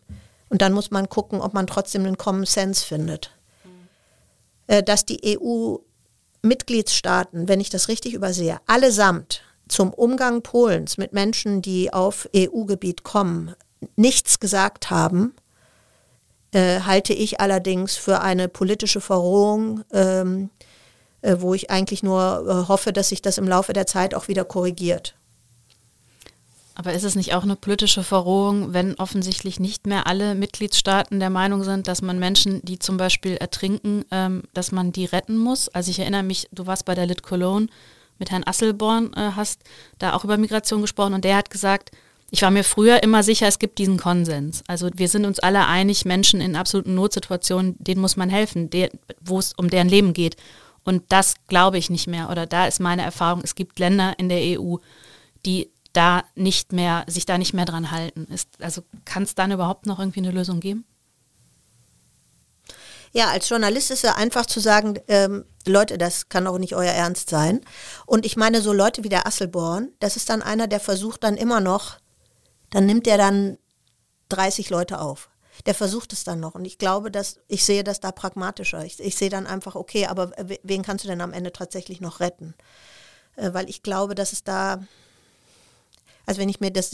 und dann muss man gucken, ob man trotzdem einen Common Sense findet. Mhm. dass die EU-Mitgliedstaaten, wenn ich das richtig übersehe, allesamt zum Umgang Polens mit Menschen, die auf EU-Gebiet kommen, nichts gesagt haben, äh, halte ich allerdings für eine politische Verrohung, ähm, äh, wo ich eigentlich nur äh, hoffe, dass sich das im Laufe der Zeit auch wieder korrigiert. Aber ist es nicht auch eine politische Verrohung, wenn offensichtlich nicht mehr alle Mitgliedstaaten der Meinung sind, dass man Menschen, die zum Beispiel ertrinken, ähm, dass man die retten muss? Also ich erinnere mich, du warst bei der Lit Cologne mit Herrn Asselborn, äh, hast da auch über Migration gesprochen und der hat gesagt, ich war mir früher immer sicher, es gibt diesen Konsens. Also wir sind uns alle einig, Menschen in absoluten Notsituationen, denen muss man helfen, wo es um deren Leben geht. Und das glaube ich nicht mehr. Oder da ist meine Erfahrung, es gibt Länder in der EU, die da nicht mehr, sich da nicht mehr dran halten. Ist, also kann es dann überhaupt noch irgendwie eine Lösung geben? Ja, als Journalist ist es einfach zu sagen, ähm, Leute, das kann doch nicht euer Ernst sein. Und ich meine, so Leute wie der Asselborn, das ist dann einer, der versucht dann immer noch dann nimmt er dann 30 Leute auf. Der versucht es dann noch. Und ich glaube, dass ich sehe das da pragmatischer. Ich, ich sehe dann einfach, okay, aber wen kannst du denn am Ende tatsächlich noch retten? Äh, weil ich glaube, dass es da, also wenn ich mir das,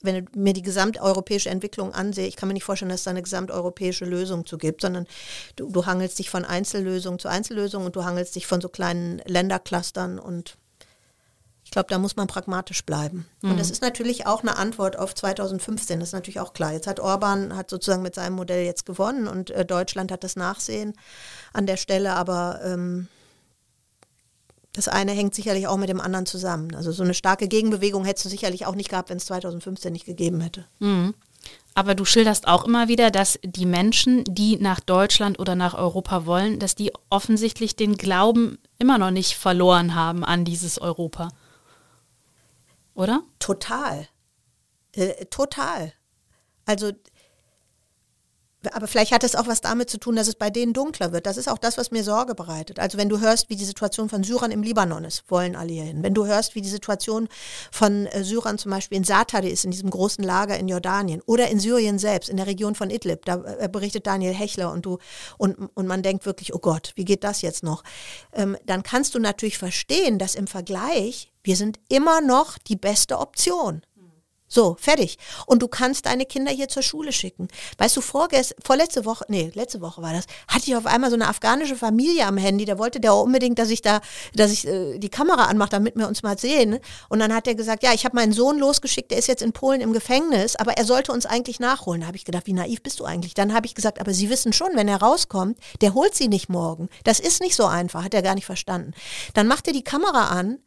wenn ich mir die gesamteuropäische Entwicklung ansehe, ich kann mir nicht vorstellen, dass es da eine gesamteuropäische Lösung zu gibt, sondern du, du hangelst dich von Einzellösung zu Einzellösung und du hangelst dich von so kleinen Länderclustern und ich glaube, da muss man pragmatisch bleiben. Mhm. Und das ist natürlich auch eine Antwort auf 2015, das ist natürlich auch klar. Jetzt hat Orban hat sozusagen mit seinem Modell jetzt gewonnen und äh, Deutschland hat das Nachsehen an der Stelle, aber ähm, das eine hängt sicherlich auch mit dem anderen zusammen. Also so eine starke Gegenbewegung hättest du sicherlich auch nicht gehabt, wenn es 2015 nicht gegeben hätte. Mhm. Aber du schilderst auch immer wieder, dass die Menschen, die nach Deutschland oder nach Europa wollen, dass die offensichtlich den Glauben immer noch nicht verloren haben an dieses Europa oder? Total. Äh, total. Also aber vielleicht hat es auch was damit zu tun, dass es bei denen dunkler wird. Das ist auch das, was mir Sorge bereitet. Also wenn du hörst, wie die Situation von Syrern im Libanon ist, wollen alle hier hin. Wenn du hörst, wie die Situation von äh, Syrern zum Beispiel in Satari ist, in diesem großen Lager in Jordanien oder in Syrien selbst, in der Region von Idlib, da äh, berichtet Daniel Hechler und du und, und man denkt wirklich, oh Gott, wie geht das jetzt noch? Ähm, dann kannst du natürlich verstehen, dass im Vergleich wir sind immer noch die beste Option. So, fertig. Und du kannst deine Kinder hier zur Schule schicken. Weißt du, vorgest vorletzte Woche, nee, letzte Woche war das, hatte ich auf einmal so eine afghanische Familie am Handy. Da wollte der unbedingt, dass ich da, dass ich äh, die Kamera anmache, damit wir uns mal sehen. Und dann hat er gesagt, ja, ich habe meinen Sohn losgeschickt, der ist jetzt in Polen im Gefängnis, aber er sollte uns eigentlich nachholen. Da habe ich gedacht, wie naiv bist du eigentlich? Dann habe ich gesagt, aber Sie wissen schon, wenn er rauskommt, der holt Sie nicht morgen. Das ist nicht so einfach, hat er gar nicht verstanden. Dann macht er die Kamera an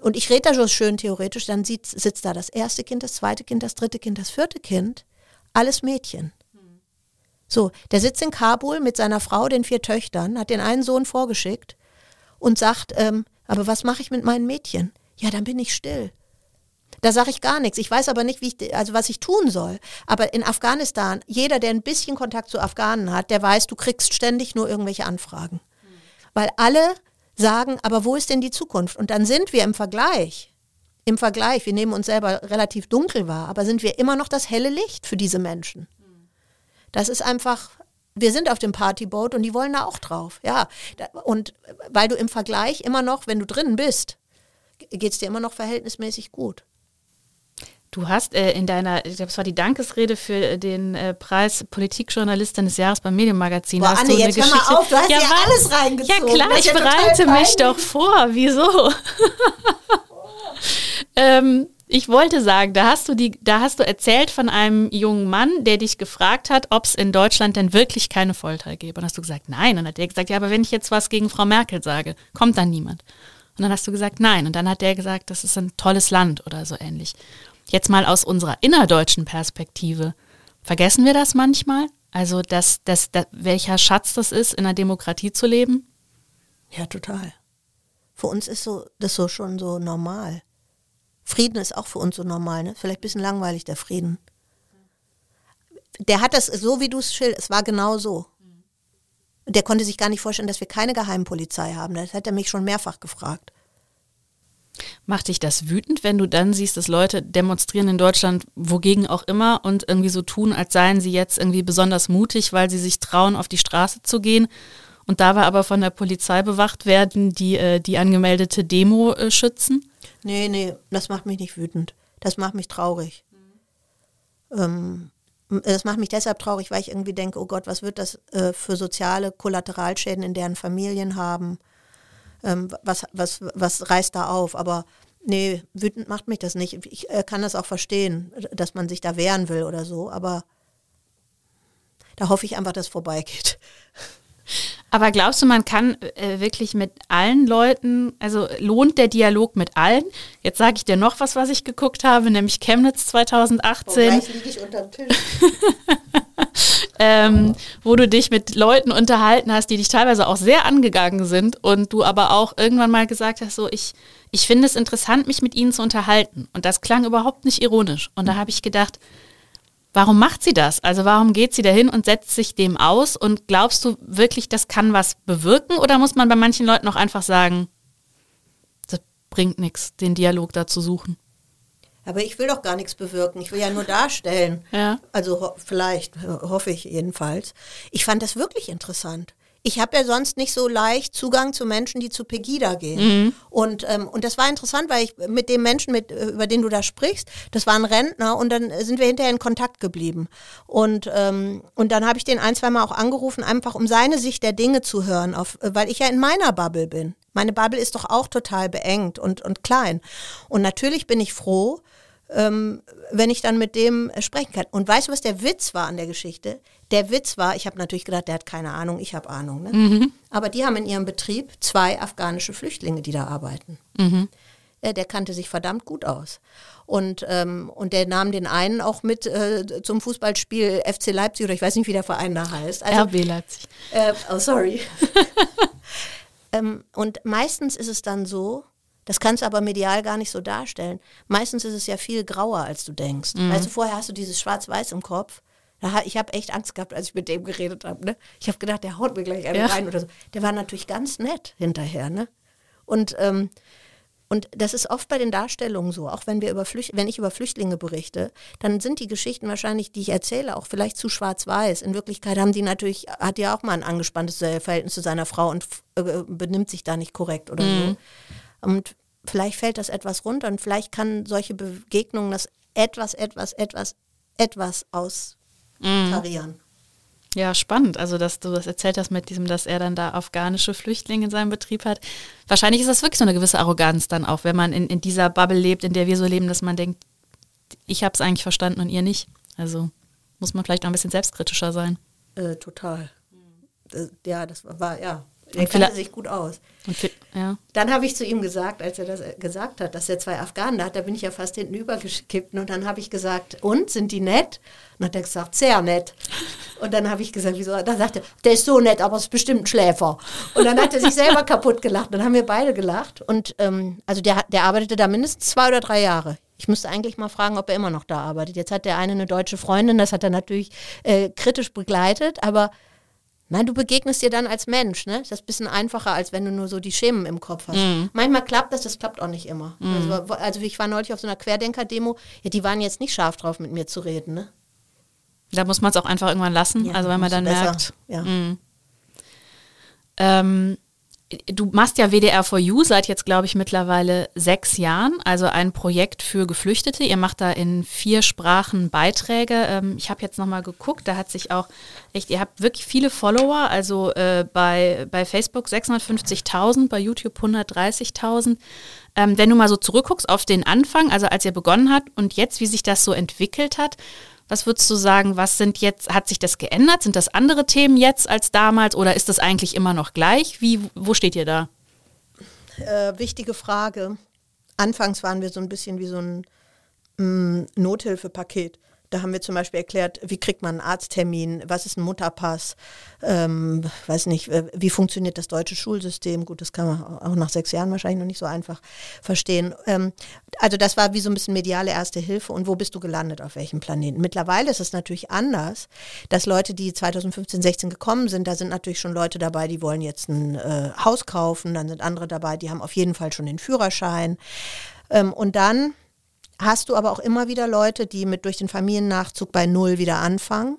und ich rede da schon schön theoretisch, dann sieht, sitzt da das erste Kind, das zweite Kind, das dritte Kind, das vierte Kind, alles Mädchen. So, der sitzt in Kabul mit seiner Frau, den vier Töchtern, hat den einen Sohn vorgeschickt und sagt, ähm, aber was mache ich mit meinen Mädchen? Ja, dann bin ich still. Da sage ich gar nichts. Ich weiß aber nicht, wie ich, also was ich tun soll. Aber in Afghanistan, jeder, der ein bisschen Kontakt zu Afghanen hat, der weiß, du kriegst ständig nur irgendwelche Anfragen. Weil alle sagen, aber wo ist denn die Zukunft? Und dann sind wir im Vergleich, im Vergleich, wir nehmen uns selber relativ dunkel wahr, aber sind wir immer noch das helle Licht für diese Menschen. Das ist einfach, wir sind auf dem Partyboot und die wollen da auch drauf. Ja, und weil du im Vergleich immer noch, wenn du drin bist, geht es dir immer noch verhältnismäßig gut. Du hast äh, in deiner, ich glaube, es war die Dankesrede für den äh, Preis Politikjournalistin des Jahres beim Medienmagazin. Boah, hast Anne, du jetzt hör mal auf, du hast ja, ja alles reingezogen. Ja klar, ich ja bereite mich doch vor. Wieso? ähm, ich wollte sagen, da hast du die, da hast du erzählt von einem jungen Mann, der dich gefragt hat, ob es in Deutschland denn wirklich keine Folter gäbe. Und hast du gesagt, nein. Und dann hat der gesagt, ja, aber wenn ich jetzt was gegen Frau Merkel sage, kommt dann niemand. Und dann hast du gesagt, nein. Und dann hat der gesagt, das ist ein tolles Land oder so ähnlich. Jetzt mal aus unserer innerdeutschen Perspektive. Vergessen wir das manchmal? Also, dass, dass, dass, welcher Schatz das ist, in einer Demokratie zu leben? Ja, total. Für uns ist so, das so schon so normal. Frieden ist auch für uns so normal, ne? Vielleicht ein bisschen langweilig, der Frieden. Der hat das so, wie du es schilderst, es war genau so. Der konnte sich gar nicht vorstellen, dass wir keine Geheimpolizei haben. Das hat er mich schon mehrfach gefragt. Macht dich das wütend, wenn du dann siehst, dass Leute demonstrieren in Deutschland, wogegen auch immer, und irgendwie so tun, als seien sie jetzt irgendwie besonders mutig, weil sie sich trauen, auf die Straße zu gehen und dabei aber von der Polizei bewacht werden, die äh, die angemeldete Demo äh, schützen? Nee, nee, das macht mich nicht wütend. Das macht mich traurig. Mhm. Ähm, das macht mich deshalb traurig, weil ich irgendwie denke, oh Gott, was wird das äh, für soziale Kollateralschäden in deren Familien haben? Ähm, was, was, was reißt da auf? Aber nee, wütend macht mich das nicht. Ich äh, kann das auch verstehen, dass man sich da wehren will oder so, aber da hoffe ich einfach, dass es vorbeigeht. Aber glaubst du, man kann äh, wirklich mit allen Leuten, also lohnt der Dialog mit allen? Jetzt sage ich dir noch was, was ich geguckt habe, nämlich Chemnitz 2018. Oh, liege ich unterm Tisch. ähm, wo du dich mit Leuten unterhalten hast, die dich teilweise auch sehr angegangen sind und du aber auch irgendwann mal gesagt hast, so ich, ich finde es interessant, mich mit ihnen zu unterhalten. Und das klang überhaupt nicht ironisch. Und da habe ich gedacht, Warum macht sie das? Also warum geht sie dahin und setzt sich dem aus? Und glaubst du wirklich, das kann was bewirken? Oder muss man bei manchen Leuten auch einfach sagen, das bringt nichts, den Dialog da zu suchen? Aber ich will doch gar nichts bewirken. Ich will ja nur darstellen. Ja. Also ho vielleicht, hoffe ich jedenfalls. Ich fand das wirklich interessant ich habe ja sonst nicht so leicht Zugang zu Menschen, die zu Pegida gehen. Mhm. Und, ähm, und das war interessant, weil ich mit dem Menschen, mit, äh, über den du da sprichst, das war ein Rentner und dann sind wir hinterher in Kontakt geblieben. Und, ähm, und dann habe ich den ein, zwei Mal auch angerufen, einfach um seine Sicht der Dinge zu hören, auf, weil ich ja in meiner Bubble bin. Meine Bubble ist doch auch total beengt und, und klein. Und natürlich bin ich froh, ähm, wenn ich dann mit dem sprechen kann. Und weißt du, was der Witz war an der Geschichte? Der Witz war, ich habe natürlich gedacht, der hat keine Ahnung, ich habe Ahnung. Ne? Mhm. Aber die haben in ihrem Betrieb zwei afghanische Flüchtlinge, die da arbeiten. Mhm. Ja, der kannte sich verdammt gut aus. Und, ähm, und der nahm den einen auch mit äh, zum Fußballspiel FC Leipzig oder ich weiß nicht, wie der Verein da heißt. Also, RB Leipzig. Äh, oh, sorry. ähm, und meistens ist es dann so, das kannst du aber medial gar nicht so darstellen. Meistens ist es ja viel grauer, als du denkst. Mhm. Also vorher hast du dieses Schwarz-Weiß im Kopf. Ich habe echt Angst gehabt, als ich mit dem geredet habe. Ne? Ich habe gedacht, der haut mir gleich einen ja. rein oder so. Der war natürlich ganz nett hinterher. Ne? Und, ähm, und das ist oft bei den Darstellungen so. Auch wenn, wir über Flücht wenn ich über Flüchtlinge berichte, dann sind die Geschichten wahrscheinlich, die ich erzähle, auch vielleicht zu schwarz-weiß. In Wirklichkeit haben die natürlich, hat ja auch mal ein angespanntes Verhältnis zu seiner Frau und äh, benimmt sich da nicht korrekt oder mhm. so. Und vielleicht fällt das etwas runter und vielleicht kann solche Begegnungen das etwas, etwas, etwas, etwas austarieren. Mhm. Ja, spannend. Also, dass du das erzählt hast mit diesem, dass er dann da afghanische Flüchtlinge in seinem Betrieb hat. Wahrscheinlich ist das wirklich so eine gewisse Arroganz dann auch, wenn man in, in dieser Bubble lebt, in der wir so leben, dass man denkt, ich habe es eigentlich verstanden und ihr nicht. Also muss man vielleicht auch ein bisschen selbstkritischer sein. Äh, total. Äh, ja, das war, ja, er kannte sich gut aus. Ja. Dann habe ich zu ihm gesagt, als er das gesagt hat, dass er zwei Afghanen da hat, da bin ich ja fast hinten übergekippt. Und dann habe ich gesagt, und, sind die nett? Und dann hat er gesagt, sehr nett. Und dann habe ich gesagt, wieso? Dann sagte er, der ist so nett, aber es ist bestimmt ein Schläfer. Und dann hat er sich selber kaputt gelacht. Dann haben wir beide gelacht. Und ähm, also der, der arbeitete da mindestens zwei oder drei Jahre. Ich müsste eigentlich mal fragen, ob er immer noch da arbeitet. Jetzt hat der eine eine deutsche Freundin, das hat er natürlich äh, kritisch begleitet, aber Nein, du begegnest dir dann als Mensch, ne? Das ist ein bisschen einfacher, als wenn du nur so die Schemen im Kopf hast. Mhm. Manchmal klappt das, das klappt auch nicht immer. Mhm. Also, also, ich war neulich auf so einer Querdenker-Demo, ja, die waren jetzt nicht scharf drauf, mit mir zu reden, ne? Da muss man es auch einfach irgendwann lassen, ja, also wenn man dann besser. merkt. Ja. Mhm. Ähm, du machst ja WDR for You seit jetzt, glaube ich, mittlerweile sechs Jahren, also ein Projekt für Geflüchtete. Ihr macht da in vier Sprachen Beiträge. Ähm, ich habe jetzt nochmal geguckt, da hat sich auch echt, ihr habt wirklich viele Follower, also äh, bei, bei Facebook 650.000, bei YouTube 130.000. Ähm, wenn du mal so zurückguckst auf den Anfang, also als ihr begonnen habt und jetzt, wie sich das so entwickelt hat, was würdest du sagen, was sind jetzt, hat sich das geändert? Sind das andere Themen jetzt als damals oder ist das eigentlich immer noch gleich? Wie, wo steht ihr da? Äh, wichtige Frage. Anfangs waren wir so ein bisschen wie so ein mm, Nothilfepaket. Da haben wir zum Beispiel erklärt, wie kriegt man einen Arzttermin, was ist ein Mutterpass, ähm, weiß nicht, wie funktioniert das deutsche Schulsystem. Gut, das kann man auch nach sechs Jahren wahrscheinlich noch nicht so einfach verstehen. Ähm, also das war wie so ein bisschen mediale Erste Hilfe und wo bist du gelandet, auf welchem Planeten. Mittlerweile ist es natürlich anders, dass Leute, die 2015, 16 gekommen sind, da sind natürlich schon Leute dabei, die wollen jetzt ein äh, Haus kaufen, dann sind andere dabei, die haben auf jeden Fall schon den Führerschein. Ähm, und dann hast du aber auch immer wieder Leute, die mit durch den Familiennachzug bei Null wieder anfangen.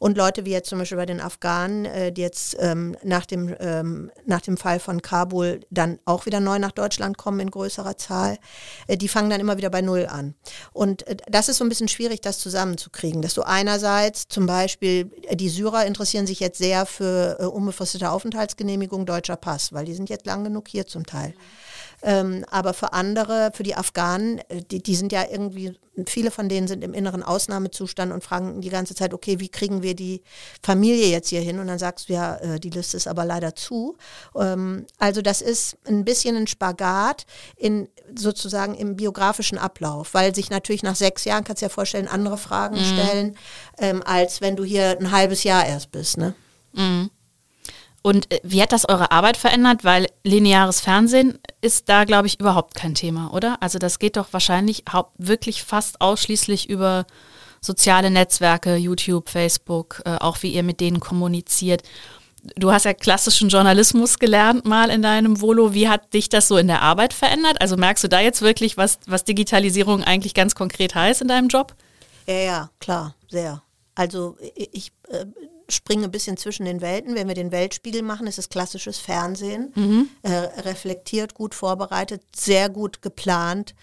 Und Leute wie jetzt zum Beispiel bei den Afghanen, äh, die jetzt ähm, nach, dem, ähm, nach dem Fall von Kabul dann auch wieder neu nach Deutschland kommen in größerer Zahl, äh, die fangen dann immer wieder bei Null an. Und äh, das ist so ein bisschen schwierig, das zusammenzukriegen, dass du einerseits zum Beispiel, äh, die Syrer interessieren sich jetzt sehr für äh, unbefristete Aufenthaltsgenehmigung deutscher Pass, weil die sind jetzt lang genug hier zum Teil. Mhm. Ähm, aber für andere, für die Afghanen, äh, die, die sind ja irgendwie, viele von denen sind im inneren Ausnahmezustand und fragen die ganze Zeit, okay, wie kriegen wir die Familie jetzt hier hin? Und dann sagst du ja, äh, die Liste ist aber leider zu. Ähm, also das ist ein bisschen ein Spagat in sozusagen im biografischen Ablauf, weil sich natürlich nach sechs Jahren, kannst du dir ja vorstellen, andere Fragen mhm. stellen, ähm, als wenn du hier ein halbes Jahr erst bist. Ne? Mhm. Und äh, wie hat das eure Arbeit verändert? Weil lineares Fernsehen ist da, glaube ich, überhaupt kein Thema, oder? Also das geht doch wahrscheinlich wirklich fast ausschließlich über soziale Netzwerke, YouTube, Facebook, äh, auch wie ihr mit denen kommuniziert. Du hast ja klassischen Journalismus gelernt mal in deinem Volo. Wie hat dich das so in der Arbeit verändert? Also merkst du da jetzt wirklich, was, was Digitalisierung eigentlich ganz konkret heißt in deinem Job? Ja, ja, klar, sehr. Also ich äh, springe ein bisschen zwischen den Welten. Wenn wir den Weltspiegel machen, ist es klassisches Fernsehen, mhm. äh, reflektiert, gut vorbereitet, sehr gut geplant.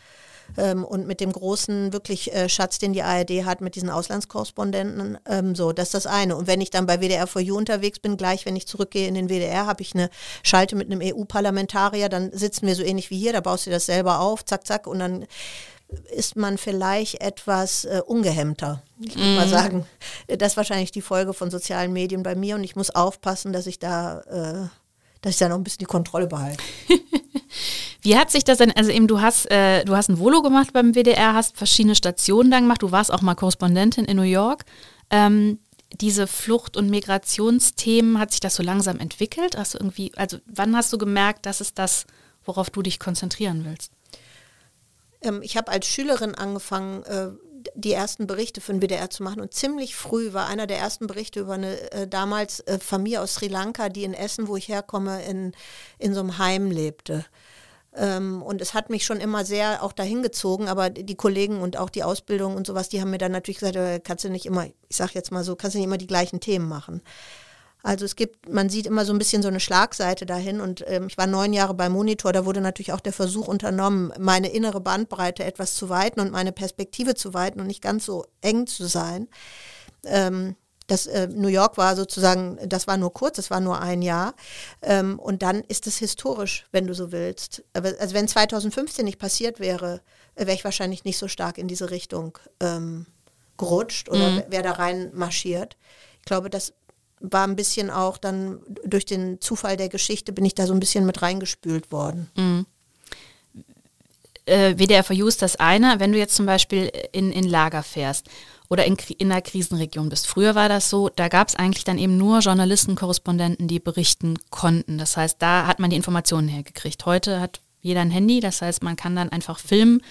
Ähm, und mit dem großen wirklich äh, Schatz, den die ARD hat, mit diesen Auslandskorrespondenten, ähm, so, das ist das eine. Und wenn ich dann bei WDR for You unterwegs bin, gleich, wenn ich zurückgehe in den WDR, habe ich eine Schalte mit einem EU-Parlamentarier, dann sitzen wir so ähnlich wie hier, da baust du das selber auf, zack, zack, und dann ist man vielleicht etwas äh, ungehemmter. Ich würde mm. mal mhm. sagen, das ist wahrscheinlich die Folge von sozialen Medien bei mir und ich muss aufpassen, dass ich da, äh, dass ich da noch ein bisschen die Kontrolle behalte. Wie hat sich das denn, also eben du hast, äh, du hast ein Volo gemacht beim WDR, hast verschiedene Stationen da gemacht, du warst auch mal Korrespondentin in New York. Ähm, diese Flucht- und Migrationsthemen, hat sich das so langsam entwickelt? Hast du irgendwie, also wann hast du gemerkt, das ist das, worauf du dich konzentrieren willst? Ähm, ich habe als Schülerin angefangen, äh, die ersten Berichte für den WDR zu machen und ziemlich früh war einer der ersten Berichte über eine äh, damals äh, Familie aus Sri Lanka, die in Essen, wo ich herkomme, in, in so einem Heim lebte. Ähm, und es hat mich schon immer sehr auch dahin gezogen, aber die Kollegen und auch die Ausbildung und sowas, die haben mir dann natürlich gesagt, äh, kannst du nicht immer, ich sag jetzt mal so, kannst du nicht immer die gleichen Themen machen. Also es gibt, man sieht immer so ein bisschen so eine Schlagseite dahin und ähm, ich war neun Jahre beim Monitor, da wurde natürlich auch der Versuch unternommen, meine innere Bandbreite etwas zu weiten und meine Perspektive zu weiten und nicht ganz so eng zu sein. Ähm, das äh, New York war sozusagen, das war nur kurz, das war nur ein Jahr. Ähm, und dann ist es historisch, wenn du so willst. Also wenn 2015 nicht passiert wäre, wäre ich wahrscheinlich nicht so stark in diese Richtung ähm, gerutscht oder mhm. wäre da rein marschiert. Ich glaube, das war ein bisschen auch dann durch den Zufall der Geschichte bin ich da so ein bisschen mit reingespült worden. Mhm. Äh, WDR for You ist das eine, wenn du jetzt zum Beispiel in, in Lager fährst oder in, in einer Krisenregion bist. Früher war das so, da gab es eigentlich dann eben nur Journalisten, Korrespondenten, die berichten konnten. Das heißt, da hat man die Informationen hergekriegt. Heute hat jeder ein Handy, das heißt, man kann dann einfach filmen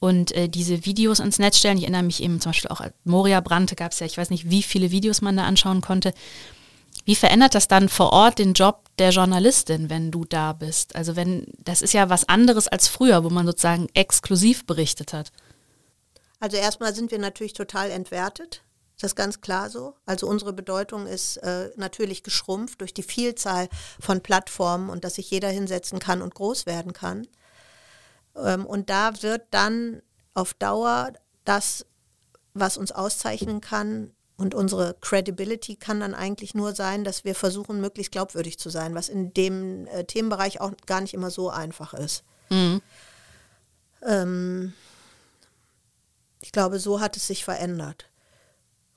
und äh, diese Videos ins Netz stellen. Ich erinnere mich eben zum Beispiel auch, als Moria brannte, gab es ja, ich weiß nicht, wie viele Videos man da anschauen konnte. Wie verändert das dann vor Ort den Job der Journalistin, wenn du da bist? Also wenn, das ist ja was anderes als früher, wo man sozusagen exklusiv berichtet hat. Also erstmal sind wir natürlich total entwertet. Das ist ganz klar so. Also unsere Bedeutung ist äh, natürlich geschrumpft durch die Vielzahl von Plattformen und dass sich jeder hinsetzen kann und groß werden kann. Ähm, und da wird dann auf Dauer das, was uns auszeichnen kann, und unsere Credibility kann dann eigentlich nur sein, dass wir versuchen, möglichst glaubwürdig zu sein, was in dem äh, Themenbereich auch gar nicht immer so einfach ist. Mhm. Ähm, ich glaube, so hat es sich verändert.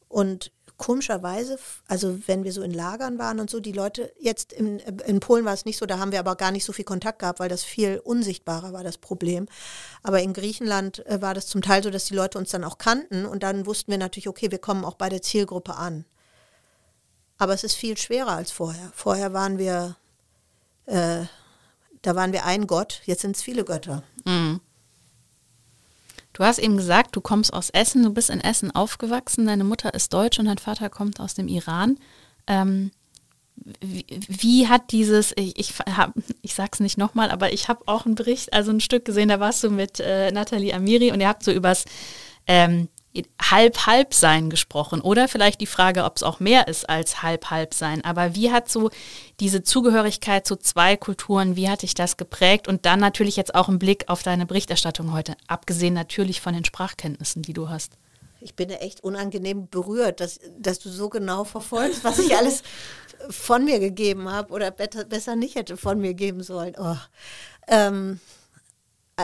Und komischerweise, also wenn wir so in Lagern waren und so, die Leute, jetzt in, in Polen war es nicht so, da haben wir aber gar nicht so viel Kontakt gehabt, weil das viel unsichtbarer war, das Problem. Aber in Griechenland äh, war das zum Teil so, dass die Leute uns dann auch kannten und dann wussten wir natürlich, okay, wir kommen auch bei der Zielgruppe an. Aber es ist viel schwerer als vorher. Vorher waren wir, äh, da waren wir ein Gott, jetzt sind es viele Götter. Mhm. Du hast eben gesagt, du kommst aus Essen, du bist in Essen aufgewachsen, deine Mutter ist deutsch und dein Vater kommt aus dem Iran. Ähm, wie, wie, hat dieses, ich, ich, hab, ich sag's nicht nochmal, aber ich habe auch einen Bericht, also ein Stück gesehen, da warst du mit äh, Nathalie Amiri und ihr habt so übers ähm, Halb-Halb-Sein gesprochen oder vielleicht die Frage, ob es auch mehr ist als Halb-Halb-Sein. Aber wie hat so diese Zugehörigkeit zu zwei Kulturen, wie hat dich das geprägt? Und dann natürlich jetzt auch im Blick auf deine Berichterstattung heute, abgesehen natürlich von den Sprachkenntnissen, die du hast. Ich bin echt unangenehm berührt, dass, dass du so genau verfolgst, was ich alles von mir gegeben habe oder besser nicht hätte von mir geben sollen. Oh. Ähm, äh,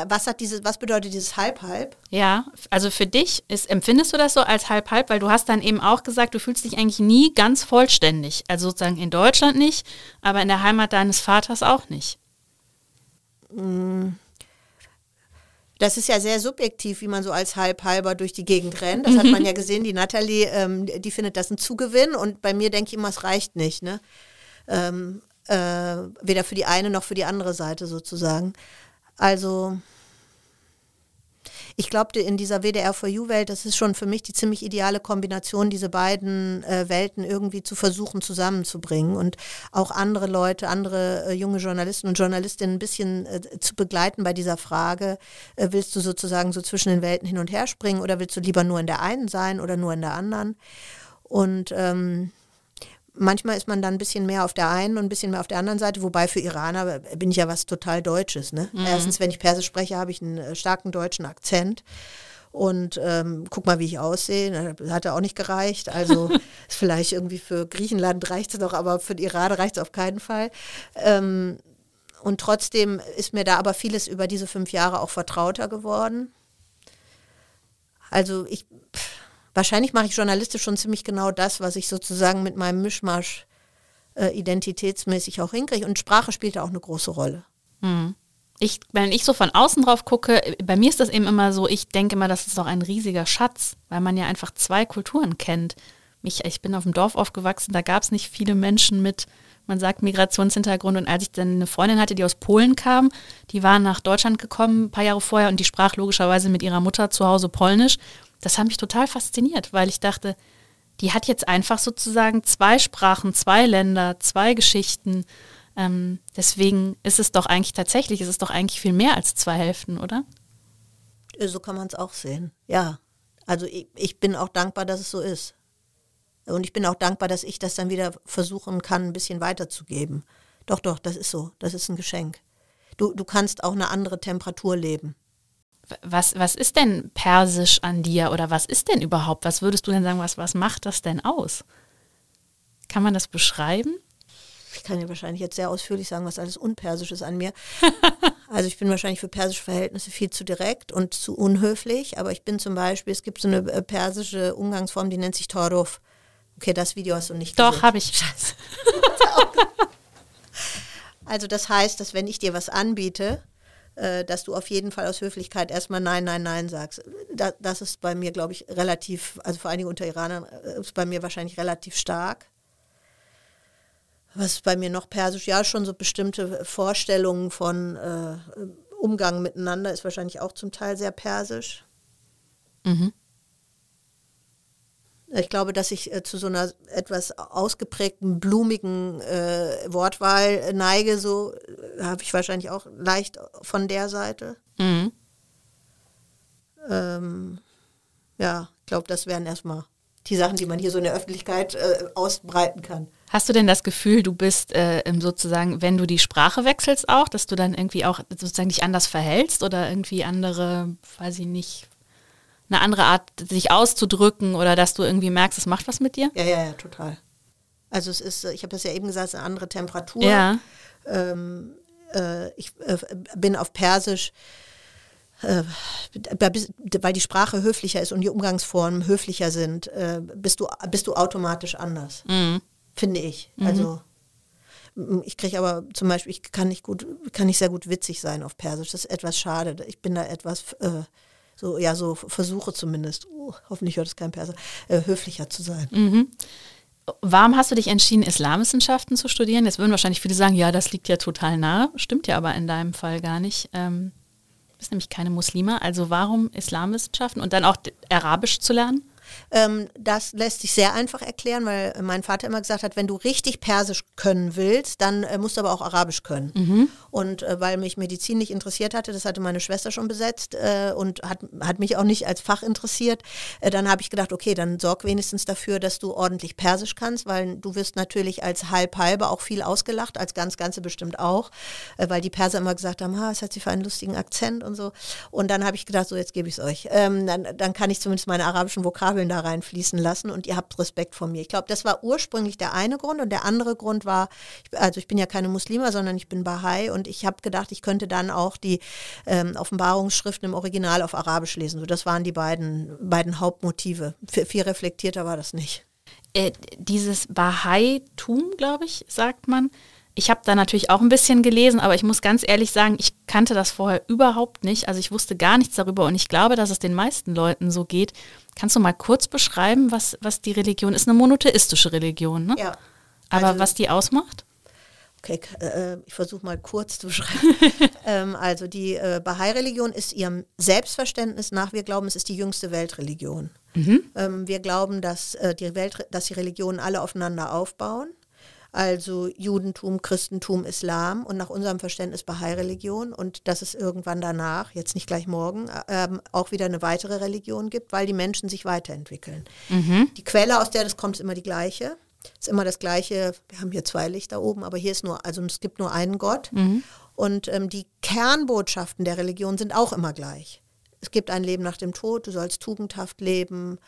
was hat diese, was bedeutet dieses Halb-Halb? Ja, also für dich ist, empfindest du das so als Halb-Halb, weil du hast dann eben auch gesagt, du fühlst dich eigentlich nie ganz vollständig. Also sozusagen in Deutschland nicht, aber in der Heimat deines Vaters auch nicht. Mm. Das ist ja sehr subjektiv, wie man so als Halb-Halber durch die Gegend rennt. Das hat man ja gesehen. Die Nathalie, ähm, die findet das ein Zugewinn und bei mir denke ich immer, es reicht nicht. Ne? Ähm, äh, weder für die eine noch für die andere Seite sozusagen. Also ich glaube, in dieser WDR-4U-Welt, das ist schon für mich die ziemlich ideale Kombination, diese beiden äh, Welten irgendwie zu versuchen zusammenzubringen und auch andere Leute, andere äh, junge Journalisten und Journalistinnen ein bisschen äh, zu begleiten bei dieser Frage, äh, willst du sozusagen so zwischen den Welten hin und her springen oder willst du lieber nur in der einen sein oder nur in der anderen? Und ähm, manchmal ist man dann ein bisschen mehr auf der einen und ein bisschen mehr auf der anderen Seite, wobei für Iraner bin ich ja was total Deutsches. Ne? Mhm. Erstens, wenn ich Persisch spreche, habe ich einen äh, starken deutschen Akzent. Und ähm, guck mal, wie ich aussehe. Das hat ja auch nicht gereicht. Also vielleicht irgendwie für Griechenland reicht es noch, aber für die Iraner reicht es auf keinen Fall. Ähm, und trotzdem ist mir da aber vieles über diese fünf Jahre auch vertrauter geworden. Also ich, wahrscheinlich mache ich journalistisch schon ziemlich genau das, was ich sozusagen mit meinem Mischmasch äh, identitätsmäßig auch hinkriege. Und Sprache spielt da auch eine große Rolle. Mhm. Ich, wenn ich so von außen drauf gucke, bei mir ist das eben immer so, ich denke immer, das ist doch ein riesiger Schatz, weil man ja einfach zwei Kulturen kennt. Mich, ich bin auf dem Dorf aufgewachsen, da gab es nicht viele Menschen mit, man sagt Migrationshintergrund. Und als ich dann eine Freundin hatte, die aus Polen kam, die war nach Deutschland gekommen, ein paar Jahre vorher, und die sprach logischerweise mit ihrer Mutter zu Hause Polnisch das hat mich total fasziniert, weil ich dachte, die hat jetzt einfach sozusagen zwei Sprachen, zwei Länder, zwei Geschichten. Ähm, deswegen ist es doch eigentlich tatsächlich, ist es doch eigentlich viel mehr als zwei Hälften, oder? So kann man es auch sehen, ja. Also ich, ich bin auch dankbar, dass es so ist. Und ich bin auch dankbar, dass ich das dann wieder versuchen kann, ein bisschen weiterzugeben. Doch, doch, das ist so. Das ist ein Geschenk. Du, du kannst auch eine andere Temperatur leben. Was, was ist denn persisch an dir oder was ist denn überhaupt? Was würdest du denn sagen, was, was macht das denn aus? Kann man das beschreiben? Ich kann ja wahrscheinlich jetzt sehr ausführlich sagen, was alles unpersisch ist an mir. also ich bin wahrscheinlich für persische Verhältnisse viel zu direkt und zu unhöflich, aber ich bin zum Beispiel, es gibt so eine äh, persische Umgangsform, die nennt sich Toruf. Okay, das Video hast du nicht gesehen. Doch, habe ich. Scheiße. also das heißt, dass wenn ich dir was anbiete, dass du auf jeden Fall aus Höflichkeit erstmal Nein, Nein, Nein sagst. Da, das ist bei mir, glaube ich, relativ, also vor allen Dingen unter Iranern, äh, ist bei mir wahrscheinlich relativ stark. Was ist bei mir noch persisch? Ja, schon so bestimmte Vorstellungen von äh, Umgang miteinander ist wahrscheinlich auch zum Teil sehr persisch. Mhm. Ich glaube, dass ich äh, zu so einer etwas ausgeprägten, blumigen äh, Wortwahl neige, so äh, habe ich wahrscheinlich auch leicht von der Seite. Mhm. Ähm, ja, ich glaube, das wären erstmal die Sachen, die man hier so in der Öffentlichkeit äh, ausbreiten kann. Hast du denn das Gefühl, du bist äh, sozusagen, wenn du die Sprache wechselst auch, dass du dann irgendwie auch sozusagen dich anders verhältst oder irgendwie andere, weiß ich nicht, eine andere Art, sich auszudrücken oder dass du irgendwie merkst, es macht was mit dir? Ja, ja, ja, total. Also es ist, ich habe das ja eben gesagt, es ist eine andere Temperatur. Ja. Ähm, äh, ich äh, bin auf Persisch, äh, weil die Sprache höflicher ist und die Umgangsformen höflicher sind, äh, bist, du, bist du automatisch anders, Mhm. finde ich. Mhm. Also ich kriege aber zum Beispiel, ich kann nicht gut, kann nicht sehr gut witzig sein auf Persisch. Das ist etwas schade. Ich bin da etwas äh, so, ja, so versuche zumindest, uh, hoffentlich hört es kein Perser, äh, höflicher zu sein. Mhm. Warum hast du dich entschieden, Islamwissenschaften zu studieren? Jetzt würden wahrscheinlich viele sagen, ja, das liegt ja total nah. Stimmt ja aber in deinem Fall gar nicht. Ähm, du bist nämlich keine Muslima. Also warum Islamwissenschaften und dann auch Arabisch zu lernen? Ähm, das lässt sich sehr einfach erklären, weil mein Vater immer gesagt hat, wenn du richtig Persisch können willst, dann äh, musst du aber auch Arabisch können. Und äh, weil mich Medizin nicht interessiert hatte, das hatte meine Schwester schon besetzt äh, und hat, hat mich auch nicht als Fach interessiert, äh, dann habe ich gedacht, okay, dann sorg wenigstens dafür, dass du ordentlich Persisch kannst, weil du wirst natürlich als Halb-Halbe auch viel ausgelacht, als ganz Ganze bestimmt auch, äh, weil die Perser immer gesagt haben, ha, was hat sie für einen lustigen Akzent und so. Und dann habe ich gedacht, so jetzt gebe ich es euch. Ähm, dann, dann kann ich zumindest meine arabischen Vokabeln da reinfließen lassen und ihr habt Respekt vor mir. Ich glaube, das war ursprünglich der eine Grund und der andere Grund war, also ich bin ja keine Muslima, sondern ich bin Bahai und ich habe gedacht, ich könnte dann auch die ähm, Offenbarungsschriften im Original auf Arabisch lesen. So, das waren die beiden, beiden Hauptmotive. V viel reflektierter war das nicht. Äh, dieses Bahai-Tum, glaube ich, sagt man. Ich habe da natürlich auch ein bisschen gelesen, aber ich muss ganz ehrlich sagen, ich kannte das vorher überhaupt nicht. Also ich wusste gar nichts darüber und ich glaube, dass es den meisten Leuten so geht. Kannst du mal kurz beschreiben, was, was die Religion ist? Eine monotheistische Religion, ne? Ja. Aber Also- was die ausmacht? Okay, k- äh, ich versuche mal kurz zu beschreiben. ähm, also die äh, Bahai-Religion ist ihrem Selbstverständnis nach, wir glauben, es ist die jüngste Weltreligion. Ähm, wir glauben, dass, äh, die Welt, dass die Religionen alle aufeinander aufbauen. Also Judentum, Christentum, Islam und nach unserem Verständnis Bahai-Religion und dass es irgendwann danach, jetzt nicht gleich morgen, äh, ähm, auch wieder eine weitere Religion gibt, weil die Menschen sich weiterentwickeln. Die Quelle, aus der das kommt, ist immer die gleiche. Ist immer das gleiche. Wir haben hier zwei Lichter oben, aber hier ist nur, also es gibt nur einen Gott. Und ähm, die Kernbotschaften der Religion sind auch immer gleich. Es gibt ein Leben nach dem Tod, du sollst tugendhaft leben,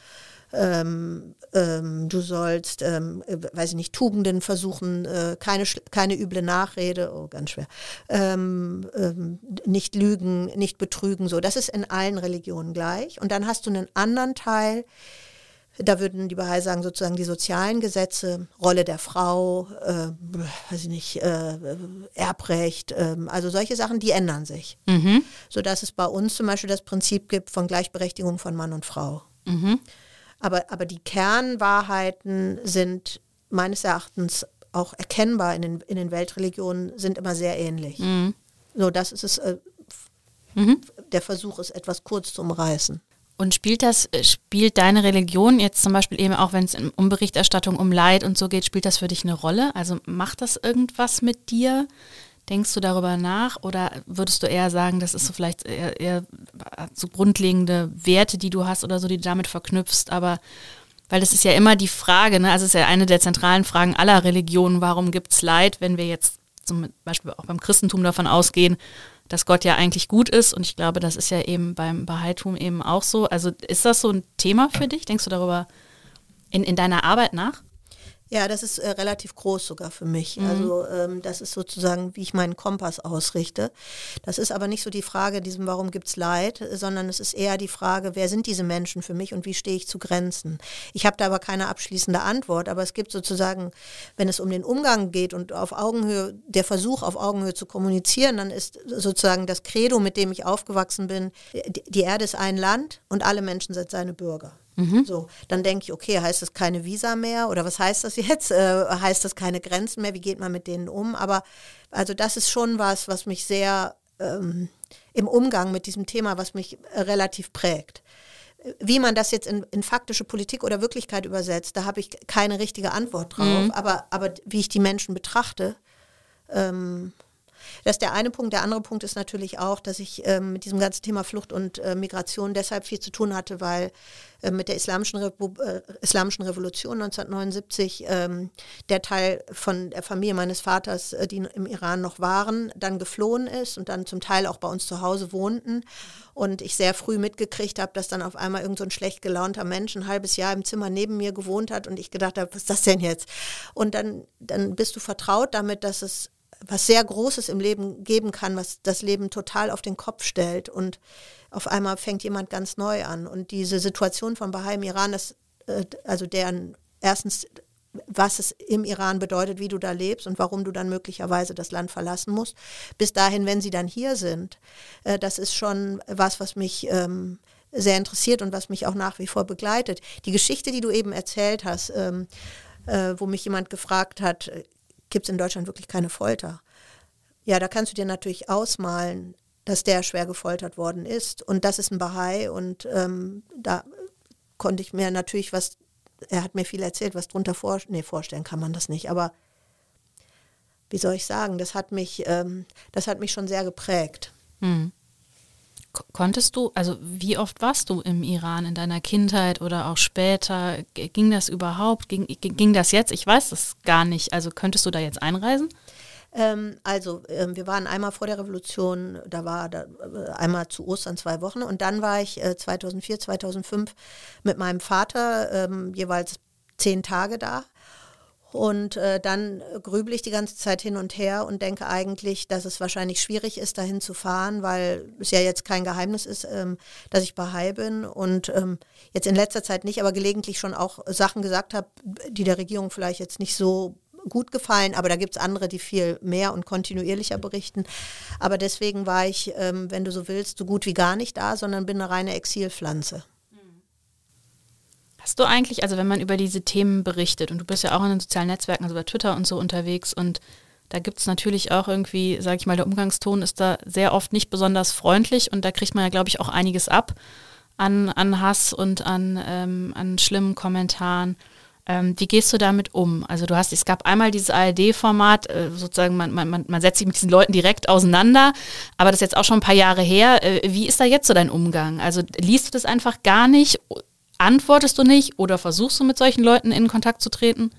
ähm, ähm, du sollst, ähm, äh, weiß ich nicht, Tugenden versuchen, äh, keine, keine üble Nachrede, oh, ganz schwer, ähm, ähm, nicht lügen, nicht betrügen, so. Das ist in allen Religionen gleich. Und dann hast du einen anderen Teil, da würden die Bahai sagen, sozusagen die sozialen Gesetze, Rolle der Frau, äh, weiß ich nicht, äh, Erbrecht, äh, also solche Sachen, die ändern sich. Mhm. Sodass es bei uns zum Beispiel das Prinzip gibt von Gleichberechtigung von Mann und Frau. Mhm. Aber, aber die Kernwahrheiten sind meines Erachtens auch erkennbar in den, in den Weltreligionen, sind immer sehr ähnlich. Mhm. So, das ist es, äh, Mhm. der Versuch ist, etwas kurz zu umreißen. Und spielt das, äh, spielt deine Religion jetzt zum Beispiel eben auch, wenn es in- um Berichterstattung, um Leid und so geht, spielt das für dich eine Rolle? Also macht das irgendwas mit dir? Denkst du darüber nach oder würdest du eher sagen, das ist so vielleicht eher, eher so grundlegende Werte, die du hast oder so, die du damit verknüpfst, aber weil das ist ja immer die Frage, ne? also es ist ja eine der zentralen Fragen aller Religionen, warum gibt es Leid, wenn wir jetzt zum Beispiel auch beim Christentum davon ausgehen, dass Gott ja eigentlich gut ist und ich glaube, das ist ja eben beim Bahaitum eben auch so. Also ist das so ein Thema für dich? Denkst du darüber in, in deiner Arbeit nach? Ja, das ist äh, relativ groß sogar für mich. Also ähm, das ist sozusagen, wie ich meinen Kompass ausrichte. Das ist aber nicht so die Frage, diesem Warum gibt's Leid, sondern es ist eher die Frage, wer sind diese Menschen für mich und wie stehe ich zu Grenzen? Ich habe da aber keine abschließende Antwort, aber es gibt sozusagen, wenn es um den Umgang geht und auf Augenhöhe, der Versuch auf Augenhöhe zu kommunizieren, dann ist sozusagen das Credo, mit dem ich aufgewachsen bin, die Erde ist ein Land und alle Menschen sind seine Bürger. So, dann denke ich, okay, heißt das keine Visa mehr oder was heißt das jetzt? Äh, heißt das keine Grenzen mehr? Wie geht man mit denen um? Aber also das ist schon was, was mich sehr ähm, im Umgang mit diesem Thema, was mich äh, relativ prägt. Wie man das jetzt in, in, faktische Politik oder Wirklichkeit übersetzt, da habe ich keine richtige Antwort drauf. Mhm. Aber, aber wie ich die Menschen betrachte, ähm, das ist der eine Punkt. Der andere Punkt ist natürlich auch, dass ich ähm, mit diesem ganzen Thema Flucht und äh, Migration deshalb viel zu tun hatte, weil äh, mit der Islamischen, Revo äh, Islamischen Revolution 1979 ähm, der Teil von der Familie meines Vaters, äh, die im Iran noch waren, dann geflohen ist und dann zum Teil auch bei uns zu Hause wohnten. Und ich sehr früh mitgekriegt habe, dass dann auf einmal irgend so ein schlecht gelaunter Mensch ein halbes Jahr im Zimmer neben mir gewohnt hat und ich gedacht habe, was ist das denn jetzt? Und dann, dann bist du vertraut damit, dass es was sehr Großes im Leben geben kann, was das Leben total auf den Kopf stellt. Und auf einmal fängt jemand ganz neu an. Und diese Situation von Bahai im Iran, das, äh, also deren erstens, was es im Iran bedeutet, wie du da lebst und warum du dann möglicherweise das Land verlassen musst. Bis dahin, wenn sie dann hier sind, äh, das ist schon was, was mich ähm, sehr interessiert und was mich auch nach wie vor begleitet. Die Geschichte, die du eben erzählt hast, ähm, äh, wo mich jemand gefragt hat, gibt es in Deutschland wirklich keine Folter. Ja, da kannst du dir natürlich ausmalen, dass der schwer gefoltert worden ist. Und das ist ein Bahai. Und ähm, da konnte ich mir natürlich was, er hat mir viel erzählt, was drunter vor, nee, vorstellen kann man das nicht. Aber wie soll ich sagen, das hat mich, ähm, das hat mich schon sehr geprägt. Hm. Konntest du, also wie oft warst du im Iran in deiner Kindheit oder auch später? Ging das überhaupt? Ging, ging das jetzt? Ich weiß das gar nicht. Also könntest du da jetzt einreisen? Ähm, also ähm, wir waren einmal vor der Revolution, da war da, äh, einmal zu Ostern zwei Wochen und dann war ich äh, 2004, 2005 mit meinem Vater ähm, jeweils zehn Tage da. Und äh, dann grübel ich die ganze Zeit hin und her und denke eigentlich, dass es wahrscheinlich schwierig ist, dahin zu fahren, weil es ja jetzt kein Geheimnis ist, ähm, dass ich Bahai bin und ähm, jetzt in letzter Zeit nicht, aber gelegentlich schon auch Sachen gesagt habe, die der Regierung vielleicht jetzt nicht so gut gefallen, aber da gibt es andere, die viel mehr und kontinuierlicher berichten. Aber deswegen war ich, ähm, wenn du so willst, so gut wie gar nicht da, sondern bin eine reine Exilpflanze. Hast du eigentlich, also wenn man über diese Themen berichtet und du bist ja auch in den sozialen Netzwerken, also bei Twitter und so unterwegs und da gibt es natürlich auch irgendwie, sage ich mal, der Umgangston ist da sehr oft nicht besonders freundlich und da kriegt man ja, glaube ich, auch einiges ab an, an Hass und an, ähm, an schlimmen Kommentaren. Ähm, wie gehst du damit um? Also du hast, es gab einmal dieses ARD-Format, äh, sozusagen, man, man, man setzt sich mit diesen Leuten direkt auseinander, aber das ist jetzt auch schon ein paar Jahre her. Äh, wie ist da jetzt so dein Umgang? Also liest du das einfach gar nicht Antwortest du nicht oder versuchst du mit solchen Leuten in Kontakt zu treten?